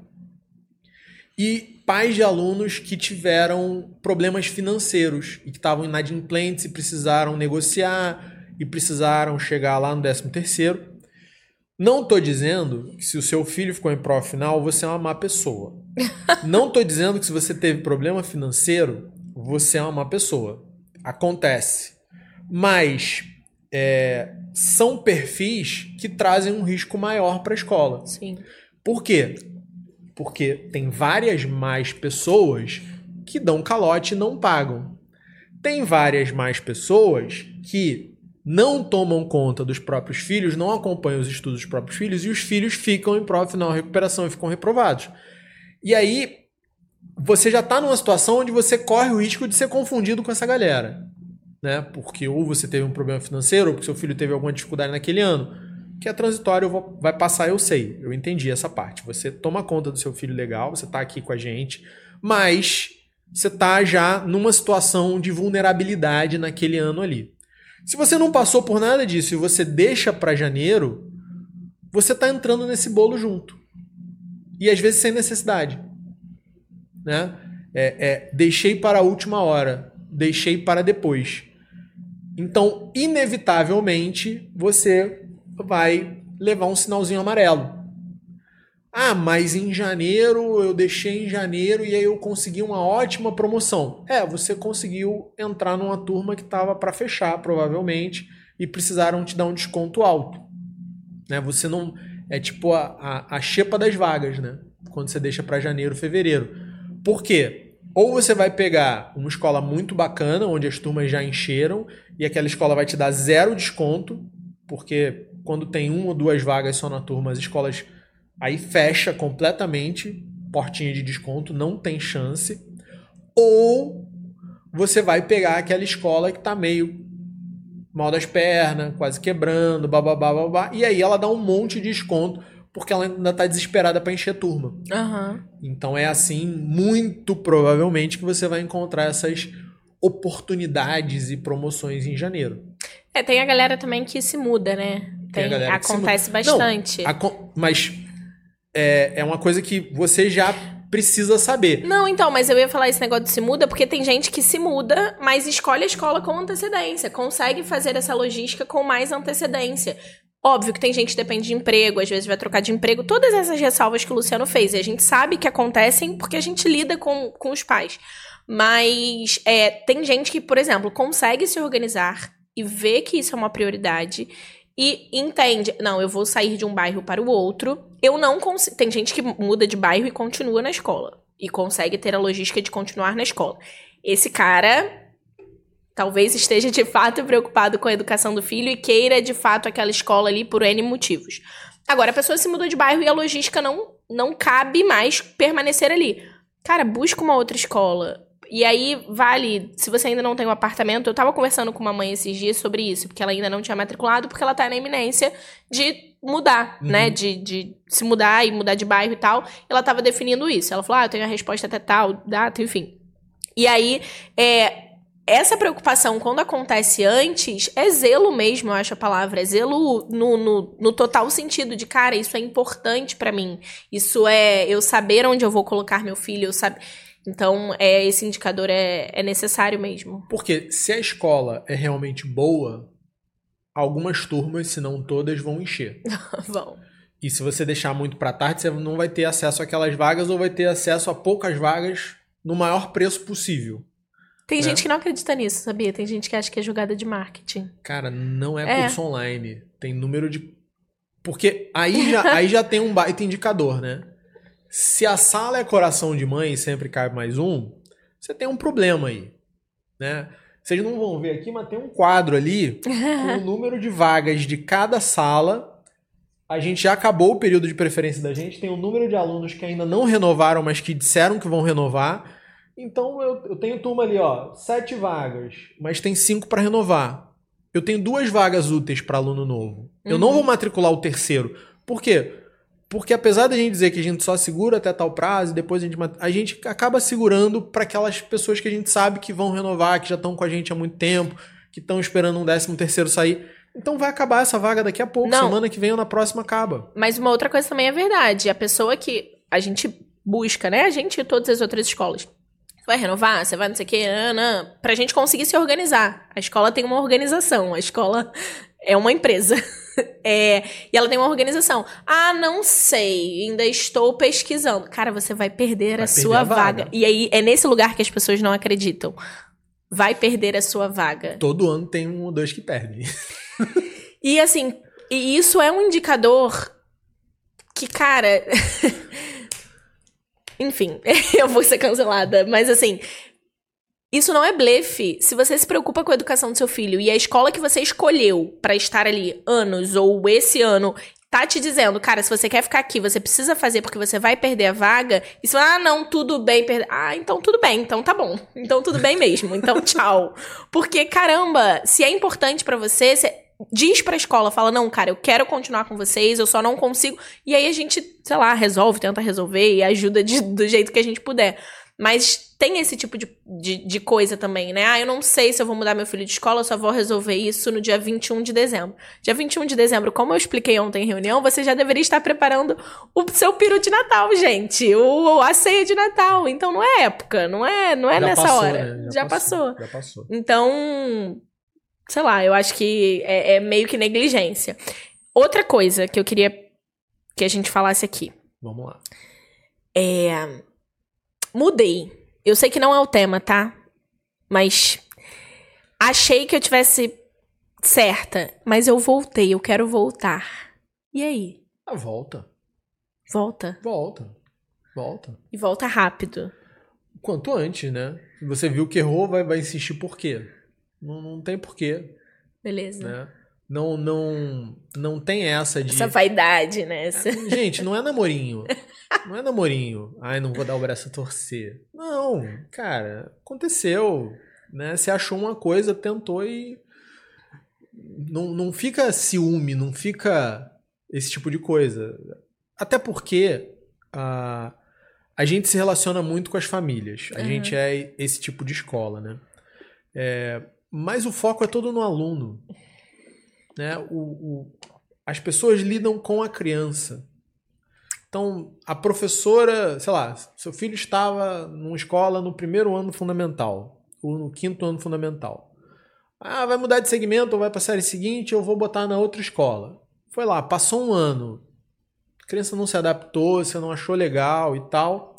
e pais de alunos que tiveram problemas financeiros e que estavam inadimplentes e precisaram negociar e precisaram chegar lá no 13 terceiro. Não estou dizendo que se o seu filho ficou em prova final, você é uma má pessoa. [LAUGHS] Não estou dizendo que se você teve problema financeiro, você é uma má pessoa. Acontece. Mas é, são perfis que trazem um risco maior para a escola. Sim. Por quê? Porque tem várias mais pessoas que dão calote e não pagam. Tem várias mais pessoas que não tomam conta dos próprios filhos, não acompanham os estudos dos próprios filhos e os filhos ficam em prova final recuperação e ficam reprovados. E aí você já está numa situação onde você corre o risco de ser confundido com essa galera. Né? Porque ou você teve um problema financeiro, ou porque seu filho teve alguma dificuldade naquele ano que é transitório, vou, vai passar, eu sei. Eu entendi essa parte. Você toma conta do seu filho legal, você está aqui com a gente, mas você está já numa situação de vulnerabilidade naquele ano ali. Se você não passou por nada disso e você deixa para janeiro, você está entrando nesse bolo junto. E às vezes sem necessidade. Né? É, é, deixei para a última hora, deixei para depois. Então, inevitavelmente, você vai levar um sinalzinho amarelo. Ah, mas em janeiro eu deixei em janeiro e aí eu consegui uma ótima promoção. É, você conseguiu entrar numa turma que estava para fechar, provavelmente, e precisaram te dar um desconto alto. Né? Você não. É tipo a, a, a xepa das vagas, né? Quando você deixa para janeiro, fevereiro. Por quê? Ou você vai pegar uma escola muito bacana, onde as turmas já encheram, e aquela escola vai te dar zero desconto, porque quando tem uma ou duas vagas só na turma, as escolas aí fecha completamente, portinha de desconto, não tem chance. Ou você vai pegar aquela escola que tá meio mal das pernas, quase quebrando, bababá, babá, e aí ela dá um monte de desconto porque ela ainda tá desesperada para encher turma. Uhum. Então é assim, muito provavelmente que você vai encontrar essas oportunidades e promoções em janeiro. É, tem a galera também que se muda, né? Tem, tem acontece bastante. Não, mas é, é uma coisa que você já precisa saber. Não, então, mas eu ia falar esse negócio de se muda, porque tem gente que se muda, mas escolhe a escola com antecedência, consegue fazer essa logística com mais antecedência. Óbvio que tem gente que depende de emprego, às vezes vai trocar de emprego, todas essas ressalvas que o Luciano fez, e a gente sabe que acontecem porque a gente lida com, com os pais. Mas é, tem gente que, por exemplo, consegue se organizar e vê que isso é uma prioridade e entende, não, eu vou sair de um bairro para o outro. Eu não consigo. Tem gente que muda de bairro e continua na escola. E consegue ter a logística de continuar na escola. Esse cara talvez esteja de fato [LAUGHS] preocupado com a educação do filho e queira de fato aquela escola ali por N motivos. Agora, a pessoa se mudou de bairro e a logística não, não cabe mais permanecer ali. Cara, busca uma outra escola. E aí, vale, se você ainda não tem um apartamento, eu tava conversando com uma mãe esses dias sobre isso, porque ela ainda não tinha matriculado, porque ela tá na iminência de mudar, uhum. né? De, de se mudar e mudar de bairro e tal. Ela tava definindo isso. Ela falou: ah, eu tenho a resposta até tal, data, enfim. E aí, é, essa preocupação, quando acontece antes, é zelo mesmo, eu acho a palavra. É zelo no, no, no total sentido de, cara, isso é importante para mim. Isso é eu saber onde eu vou colocar meu filho, eu saber. Então, é, esse indicador é, é necessário mesmo. Porque se a escola é realmente boa, algumas turmas, se não todas, vão encher. [LAUGHS] vão. E se você deixar muito para tarde, você não vai ter acesso àquelas vagas ou vai ter acesso a poucas vagas no maior preço possível. Tem né? gente que não acredita nisso, sabia? Tem gente que acha que é jogada de marketing. Cara, não é, é. curso online. Tem número de. Porque aí já, [LAUGHS] aí já tem um baita indicador, né? Se a sala é coração de mãe e sempre cabe mais um, você tem um problema aí, né? Vocês não vão ver aqui, mas tem um quadro ali com o [LAUGHS] número de vagas de cada sala. A gente já acabou o período de preferência da gente, tem o um número de alunos que ainda não renovaram, mas que disseram que vão renovar. Então eu, eu tenho turma ali, ó, sete vagas, mas tem cinco para renovar. Eu tenho duas vagas úteis para aluno novo. Eu não uhum. vou matricular o terceiro. Por quê? Porque apesar da gente dizer que a gente só segura até tal prazo e depois a gente, a gente acaba segurando para aquelas pessoas que a gente sabe que vão renovar, que já estão com a gente há muito tempo, que estão esperando um décimo terceiro sair. Então vai acabar essa vaga daqui a pouco, Não. semana que vem ou na próxima acaba. Mas uma outra coisa também é verdade. A pessoa que a gente busca, né? A gente e todas as outras escolas. Vai renovar? Você vai não sei o quê? Ana, pra gente conseguir se organizar. A escola tem uma organização. A escola [LAUGHS] é uma empresa. [LAUGHS] É, e ela tem uma organização. Ah, não sei, ainda estou pesquisando. Cara, você vai perder vai a perder sua a vaga. vaga. E aí é nesse lugar que as pessoas não acreditam. Vai perder a sua vaga. Todo ano tem um ou dois que perdem. e assim, e isso é um indicador que, cara. [LAUGHS] Enfim, [LAUGHS] eu vou ser cancelada, mas assim, isso não é blefe. Se você se preocupa com a educação do seu filho e a escola que você escolheu para estar ali anos ou esse ano tá te dizendo, cara, se você quer ficar aqui, você precisa fazer porque você vai perder a vaga. E se ah, não, tudo bem, perder. Ah, então tudo bem, então tá bom. Então tudo bem mesmo. Então [LAUGHS] tchau. Porque caramba, se é importante para você, você diz pra escola, fala: "Não, cara, eu quero continuar com vocês, eu só não consigo". E aí a gente, sei lá, resolve, tenta resolver e ajuda de, do jeito que a gente puder. Mas tem esse tipo de, de, de, coisa também, né? Ah, eu não sei se eu vou mudar meu filho de escola, eu só vou resolver isso no dia 21 de dezembro. Dia 21 de dezembro, como eu expliquei ontem em reunião, você já deveria estar preparando o seu peru de Natal, gente. O, a ceia de Natal. Então não é época, não é, não é já nessa passou, hora. Né? Já, já passou, passou. Já passou. Então, sei lá, eu acho que é, é meio que negligência. Outra coisa que eu queria que a gente falasse aqui. Vamos lá. É mudei. Eu sei que não é o tema, tá? Mas achei que eu tivesse certa, mas eu voltei, eu quero voltar. E aí? Ah, volta. Volta. Volta. Volta. E volta rápido. Quanto antes, né? Você viu que errou, vai, vai insistir por quê? Não, não tem porquê. Beleza. Né? Não, não, não tem essa de. Essa vaidade, né? Essa... [LAUGHS] Gente, não é namorinho. Não é namorinho. Ai, não vou dar o braço a torcer. Não, cara, aconteceu. Né? Você achou uma coisa, tentou e. Não, não fica ciúme, não fica esse tipo de coisa. Até porque a, a gente se relaciona muito com as famílias. A uhum. gente é esse tipo de escola, né? É, mas o foco é todo no aluno. Né? O, o, as pessoas lidam com a criança. Então, a professora, sei lá, seu filho estava numa escola no primeiro ano fundamental, ou no quinto ano fundamental. Ah, vai mudar de segmento ou vai para a série seguinte, eu vou botar na outra escola. Foi lá, passou um ano. A criança não se adaptou, você não achou legal e tal.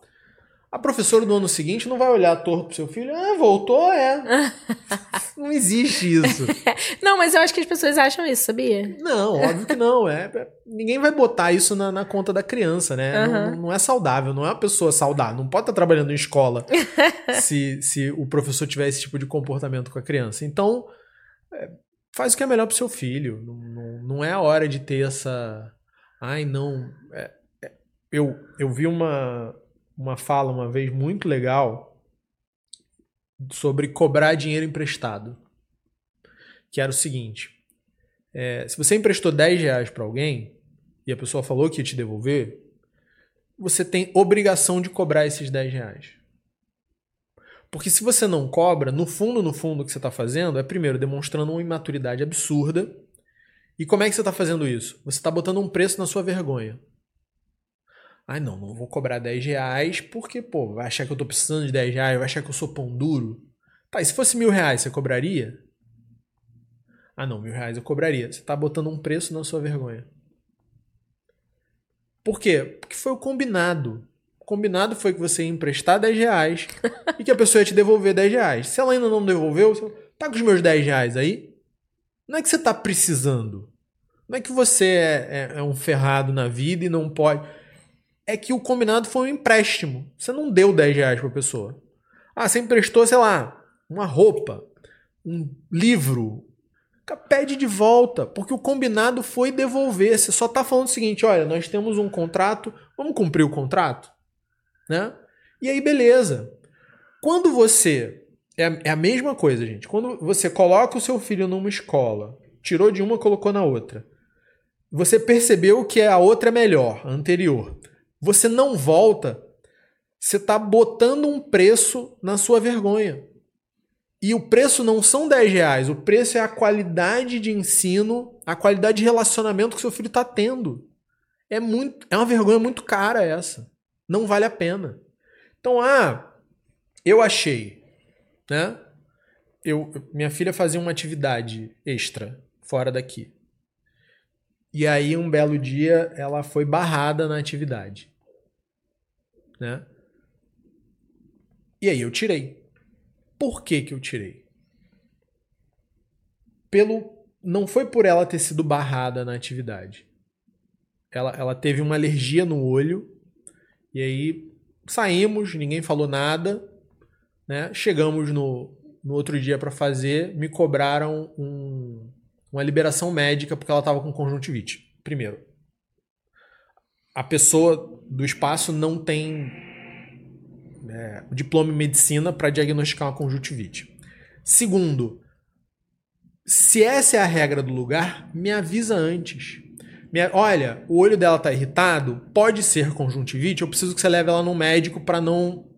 A professora do ano seguinte não vai olhar torto pro seu filho, ah, voltou, é. [LAUGHS] não existe isso. [LAUGHS] não, mas eu acho que as pessoas acham isso, sabia? Não, óbvio que não. É, é ninguém vai botar isso na, na conta da criança, né? Uhum. Não, não, é saudável, não é uma pessoa saudável. Não pode estar trabalhando em escola [LAUGHS] se, se o professor tiver esse tipo de comportamento com a criança. Então, é, faz o que é melhor pro seu filho. Não, não, não é a hora de ter essa. Ai, não. É, é eu, eu vi uma uma fala uma vez muito legal sobre cobrar dinheiro emprestado. Que era o seguinte: é, se você emprestou 10 reais para alguém e a pessoa falou que ia te devolver, você tem obrigação de cobrar esses 10 reais. Porque se você não cobra, no fundo, no fundo, o que você está fazendo é, primeiro, demonstrando uma imaturidade absurda. E como é que você está fazendo isso? Você está botando um preço na sua vergonha. Ai, não, não vou cobrar 10 reais porque, pô, vai achar que eu tô precisando de 10 reais, vai achar que eu sou pão duro. Tá, e se fosse mil reais, você cobraria? Ah, não, mil reais eu cobraria. Você tá botando um preço na sua vergonha. Por quê? Porque foi o combinado. O combinado foi que você ia emprestar 10 reais e que a pessoa ia te devolver 10 reais. Se ela ainda não devolveu, você tá os meus 10 reais aí. Não é que você tá precisando. Não é que você é, é, é um ferrado na vida e não pode é que o combinado foi um empréstimo. Você não deu 10 reais para a pessoa. Ah, você emprestou, sei lá, uma roupa, um livro. Pede de volta, porque o combinado foi devolver. Você só está falando o seguinte: olha, nós temos um contrato, vamos cumprir o contrato? Né? E aí, beleza. Quando você. É a, é a mesma coisa, gente. Quando você coloca o seu filho numa escola, tirou de uma, colocou na outra. Você percebeu que a outra é melhor, a anterior você não volta, você está botando um preço na sua vergonha. E o preço não são 10 reais, o preço é a qualidade de ensino, a qualidade de relacionamento que seu filho está tendo. É, muito, é uma vergonha muito cara essa. Não vale a pena. Então, ah, eu achei, né? Eu, minha filha fazia uma atividade extra fora daqui. E aí, um belo dia, ela foi barrada na atividade né? E aí eu tirei. Por que que eu tirei? Pelo não foi por ela ter sido barrada na atividade. Ela, ela teve uma alergia no olho e aí saímos, ninguém falou nada, né? Chegamos no, no outro dia para fazer, me cobraram um, uma liberação médica porque ela estava com conjuntivite. Primeiro, a pessoa do espaço não tem é, diploma em medicina para diagnosticar uma conjuntivite. Segundo, se essa é a regra do lugar, me avisa antes. Me, olha, o olho dela tá irritado, pode ser conjuntivite, eu preciso que você leve ela no médico para não.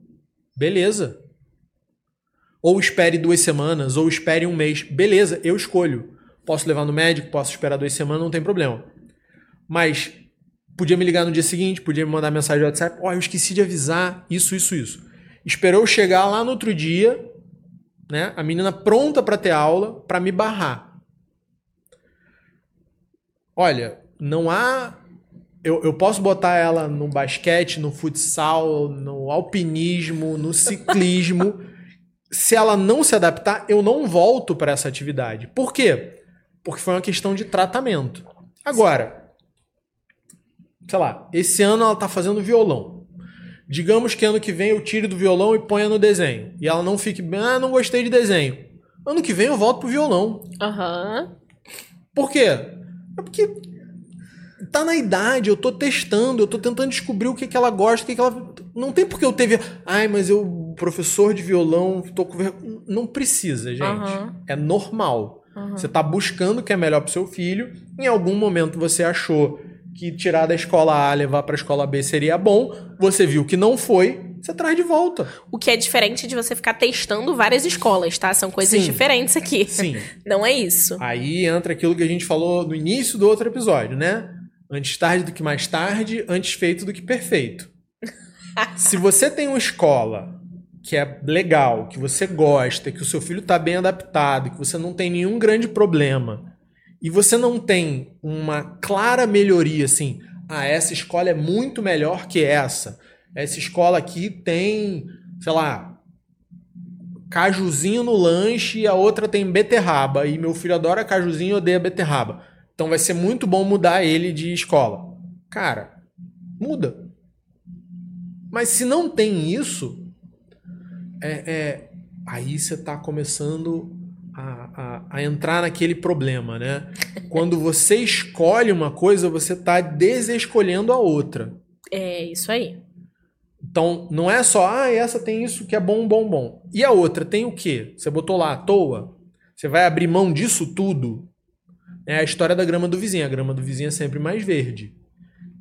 Beleza. Ou espere duas semanas, ou espere um mês. Beleza, eu escolho. Posso levar no médico, posso esperar duas semanas, não tem problema. Mas Podia me ligar no dia seguinte, podia me mandar mensagem no WhatsApp. Ó, oh, eu esqueci de avisar isso, isso, isso. Esperou chegar lá no outro dia, né? A menina pronta para ter aula, para me barrar. Olha, não há. Eu, eu posso botar ela no basquete, no futsal, no alpinismo, no ciclismo. [LAUGHS] se ela não se adaptar, eu não volto para essa atividade. Por quê? Porque foi uma questão de tratamento. Agora, sei lá, esse ano ela tá fazendo violão. Digamos que ano que vem eu tire do violão e ponha no desenho. E ela não fique, ah, não gostei de desenho. Ano que vem eu volto pro violão. Aham. Por quê? É porque tá na idade, eu tô testando, eu tô tentando descobrir o que, que ela gosta, o que, que ela. Não tem porque eu teve. Ai, mas eu, professor de violão, tô com. Não precisa, gente. Aham. É normal. Você tá buscando o que é melhor pro seu filho. Em algum momento você achou que tirar da escola A levar pra escola B seria bom. Você viu que não foi, você traz de volta. O que é diferente de você ficar testando várias escolas, tá? São coisas Sim. diferentes aqui. Sim. [LAUGHS] Não é isso. Aí entra aquilo que a gente falou no início do outro episódio, né? Antes tarde do que mais tarde, antes feito do que perfeito. [LAUGHS] Se você tem uma escola que é legal, que você gosta, que o seu filho está bem adaptado, que você não tem nenhum grande problema, e você não tem uma clara melhoria assim, ah, essa escola é muito melhor que essa. Essa escola aqui tem, sei lá, cajuzinho no lanche e a outra tem beterraba. E meu filho adora cajuzinho e odeia beterraba. Então vai ser muito bom mudar ele de escola. Cara, muda. Mas se não tem isso, é, é- aí você está começando a, a- a entrar naquele problema, né? [LAUGHS] Quando você escolhe uma coisa, você está desescolhendo a outra. É isso aí. Então, não é só, ah, essa tem isso que é bom, bom, bom. E a outra tem o quê? Você botou lá à toa? Você vai abrir mão disso tudo? É a história da grama do vizinho. A grama do vizinho é sempre mais verde.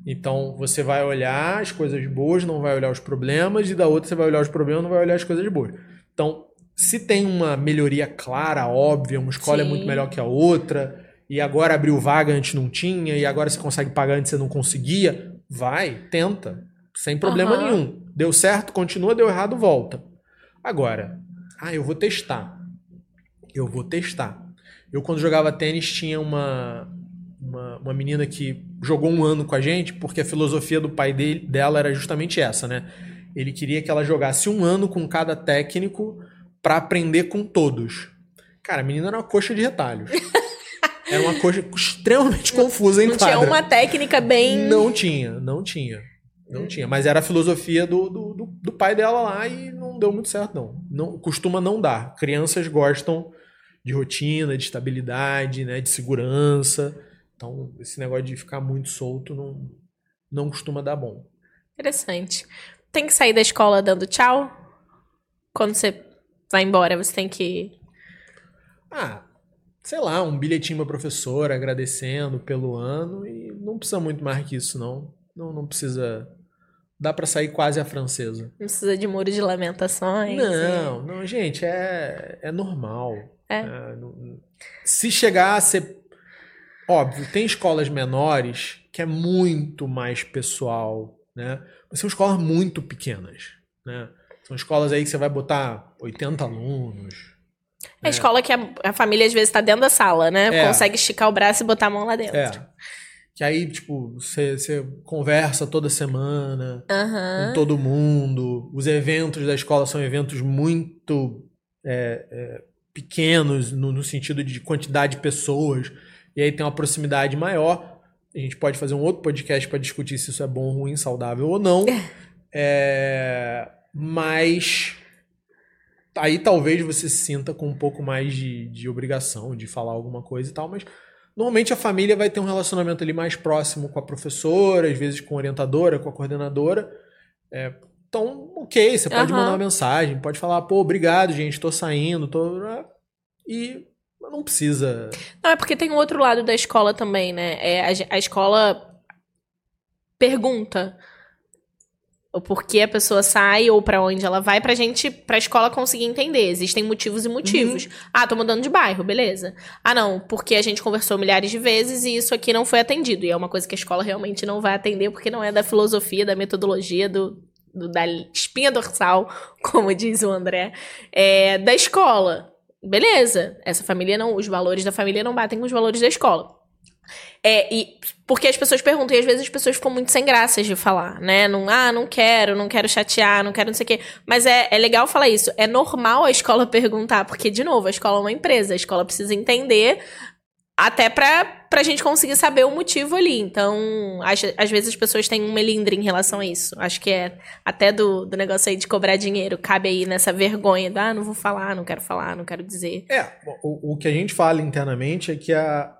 Então, você vai olhar as coisas boas, não vai olhar os problemas, e da outra você vai olhar os problemas, não vai olhar as coisas boas. Então, se tem uma melhoria clara, óbvia, uma escola é Sim. muito melhor que a outra, e agora abriu vaga antes não tinha, e agora você consegue pagar antes você não conseguia, vai, tenta. Sem problema Aham. nenhum. Deu certo, continua, deu errado, volta. Agora, ah, eu vou testar. Eu vou testar. Eu, quando jogava tênis, tinha uma, uma, uma menina que jogou um ano com a gente, porque a filosofia do pai dele, dela era justamente essa, né? Ele queria que ela jogasse um ano com cada técnico pra aprender com todos. Cara, a menina era uma coxa de retalhos. [LAUGHS] Era uma coxa extremamente confusa em Não tinha quadra. uma técnica bem. Não tinha, não tinha. Não tinha. Mas era a filosofia do, do, do, do pai dela lá e não deu muito certo, não. não. Costuma não dar. Crianças gostam de rotina, de estabilidade, né, de segurança. Então, esse negócio de ficar muito solto não, não costuma dar bom. Interessante. Tem que sair da escola dando tchau? Quando você vai embora, você tem que. Ah, sei lá, um bilhetinho pra professora agradecendo pelo ano e não precisa muito mais que isso, não. Não, não precisa. Dá pra sair quase a francesa. Não precisa de muro de lamentações. Não, não, gente, é, é normal. É. não- se chegar a ser. Óbvio, tem escolas menores que é muito mais pessoal, né? Mas são escolas muito pequenas, né? São escolas aí que você vai botar 80 alunos. É a escola que a, a família às vezes tá dentro da sala, né? É. Consegue esticar o braço e botar a mão lá dentro. É. Que aí, tipo, você, você conversa toda semana com todo mundo. Os eventos da escola são eventos muito é, é, pequenos no, no sentido de quantidade de pessoas. E aí tem uma proximidade maior. A gente pode fazer um outro podcast para discutir se isso é bom, ruim, saudável ou não. [LAUGHS] É, mas aí talvez você se sinta com um pouco mais de, de obrigação de falar alguma coisa e tal, mas normalmente a família vai ter um relacionamento ali mais próximo com a professora, às vezes com a orientadora, com a coordenadora. É, então, ok, você pode Aham. mandar uma mensagem, pode falar, pô, obrigado, gente, tô saindo, tô. E não precisa. Não, é porque tem um outro lado da escola também, né? É, a, a escola pergunta o porquê a pessoa sai ou pra onde ela vai pra gente, pra escola conseguir entender. Existem motivos e motivos. Ah, tô mudando de bairro, beleza. Ah, não, porque a gente conversou milhares de vezes e isso aqui não foi atendido. E é uma coisa que a escola realmente não vai atender porque não é da filosofia, da metodologia, do, do- da espinha dorsal, [LAUGHS] como diz o André, é, da escola. Beleza, essa família não, os valores da família não batem com os valores da escola. É, e porque as pessoas perguntam, e às vezes as pessoas ficam muito sem graças de falar, né? Não, ah, não quero, não quero chatear, não quero não sei o quê. Mas é, é legal falar isso. É normal a escola [LAUGHS] perguntar, porque, de novo, a escola é uma empresa, a escola precisa entender até pra, pra gente conseguir saber o motivo ali. Então, às, às vezes as pessoas têm um melindre em relação a isso. Acho que é até do, do negócio aí de cobrar dinheiro, cabe aí nessa vergonha de, ah, não vou falar, não quero falar, não quero dizer. É, o, o que a gente fala internamente é que a,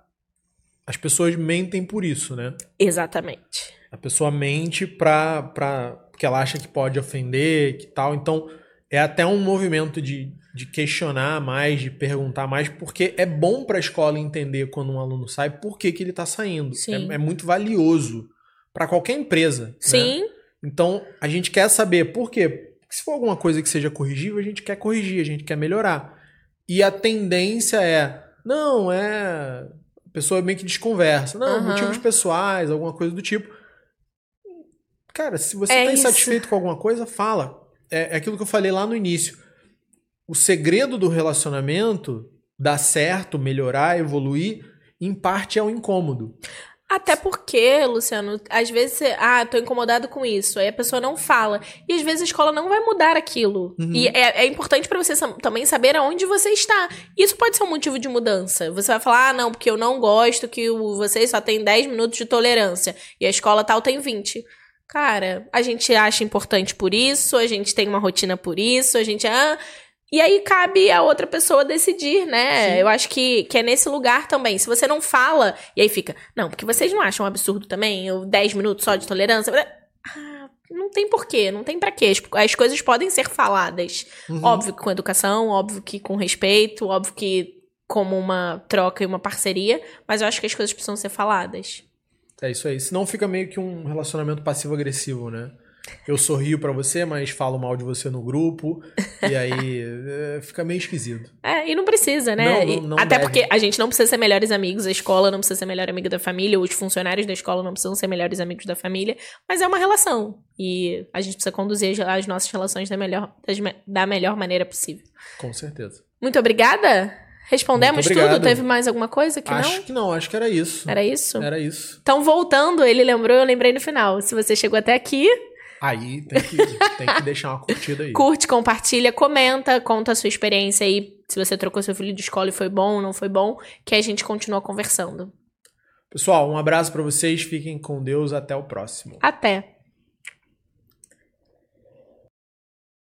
as pessoas mentem por isso, né? Exatamente. A pessoa mente pra, pra, porque ela acha que pode ofender, que tal. Então, é até um movimento de de questionar mais, de perguntar mais, porque é bom para a escola entender quando um aluno sai por que, que ele está saindo. É, é, muito valioso para qualquer empresa. Né? Sim. Né? Então a gente quer saber por quê. Porque se for alguma coisa que seja corrigível, a gente quer corrigir, a gente quer melhorar. E a tendência é, não, é. A pessoa meio que desconversa. Não, uhum. motivos pessoais, alguma coisa do tipo. Cara, se você está é insatisfeito com alguma coisa, fala. É, é aquilo que eu falei lá no início o segredo do relacionamento dar certo, melhorar, evoluir, em parte é o incômodo. Até porque, Luciano, às vezes você, ah, tô incomodado com isso, aí a pessoa não fala. E às vezes a escola não vai mudar aquilo. Uhum. E é, é importante para você também saber aonde você está. Isso pode ser um motivo de mudança. Você vai falar, ah, não, porque eu não gosto que vocês só tem 10 minutos de tolerância e a escola tal tem 20. Cara, a gente acha importante por isso, a gente tem uma rotina por isso, a gente. Ah, e aí cabe a outra pessoa decidir, né? Sim. Eu acho que, que é nesse lugar também. Se você não fala, e aí fica, não, porque vocês não acham um absurdo também? Eu 10 minutos só de tolerância? Ah, não tem porquê, não tem para quê. As coisas podem ser faladas. Uhum. Óbvio que com educação, óbvio que com respeito, óbvio que como uma troca e uma parceria, mas eu acho que as coisas precisam ser faladas. É isso aí. Senão fica meio que um relacionamento passivo-agressivo, né? eu sorrio para você, mas falo mal de você no grupo. e aí [LAUGHS] é, fica meio esquisito. É, e não precisa, né? Não, não, não Até deve. porque a gente não precisa ser melhores amigos, a escola não precisa ser melhor amigo da família, os funcionários da escola não precisam ser melhores amigos da família, mas é uma relação. E a gente precisa conduzir as nossas relações da melhor, da melhor maneira possível. Com certeza. Muito obrigada. Respondemos tudo? Teve mais alguma coisa que acho não? Acho que não, acho que era isso. Era isso? Era isso. Então, voltando, ele lembrou, eu lembrei no final. Se você chegou até aqui, Aí tem que, tem que deixar uma curtida aí. Curte, compartilha, comenta, conta a sua experiência aí. Se você trocou seu filho de escola e foi bom ou não foi bom, que a gente continua conversando. Pessoal, um abraço para vocês, fiquem com Deus, até o próximo. Até.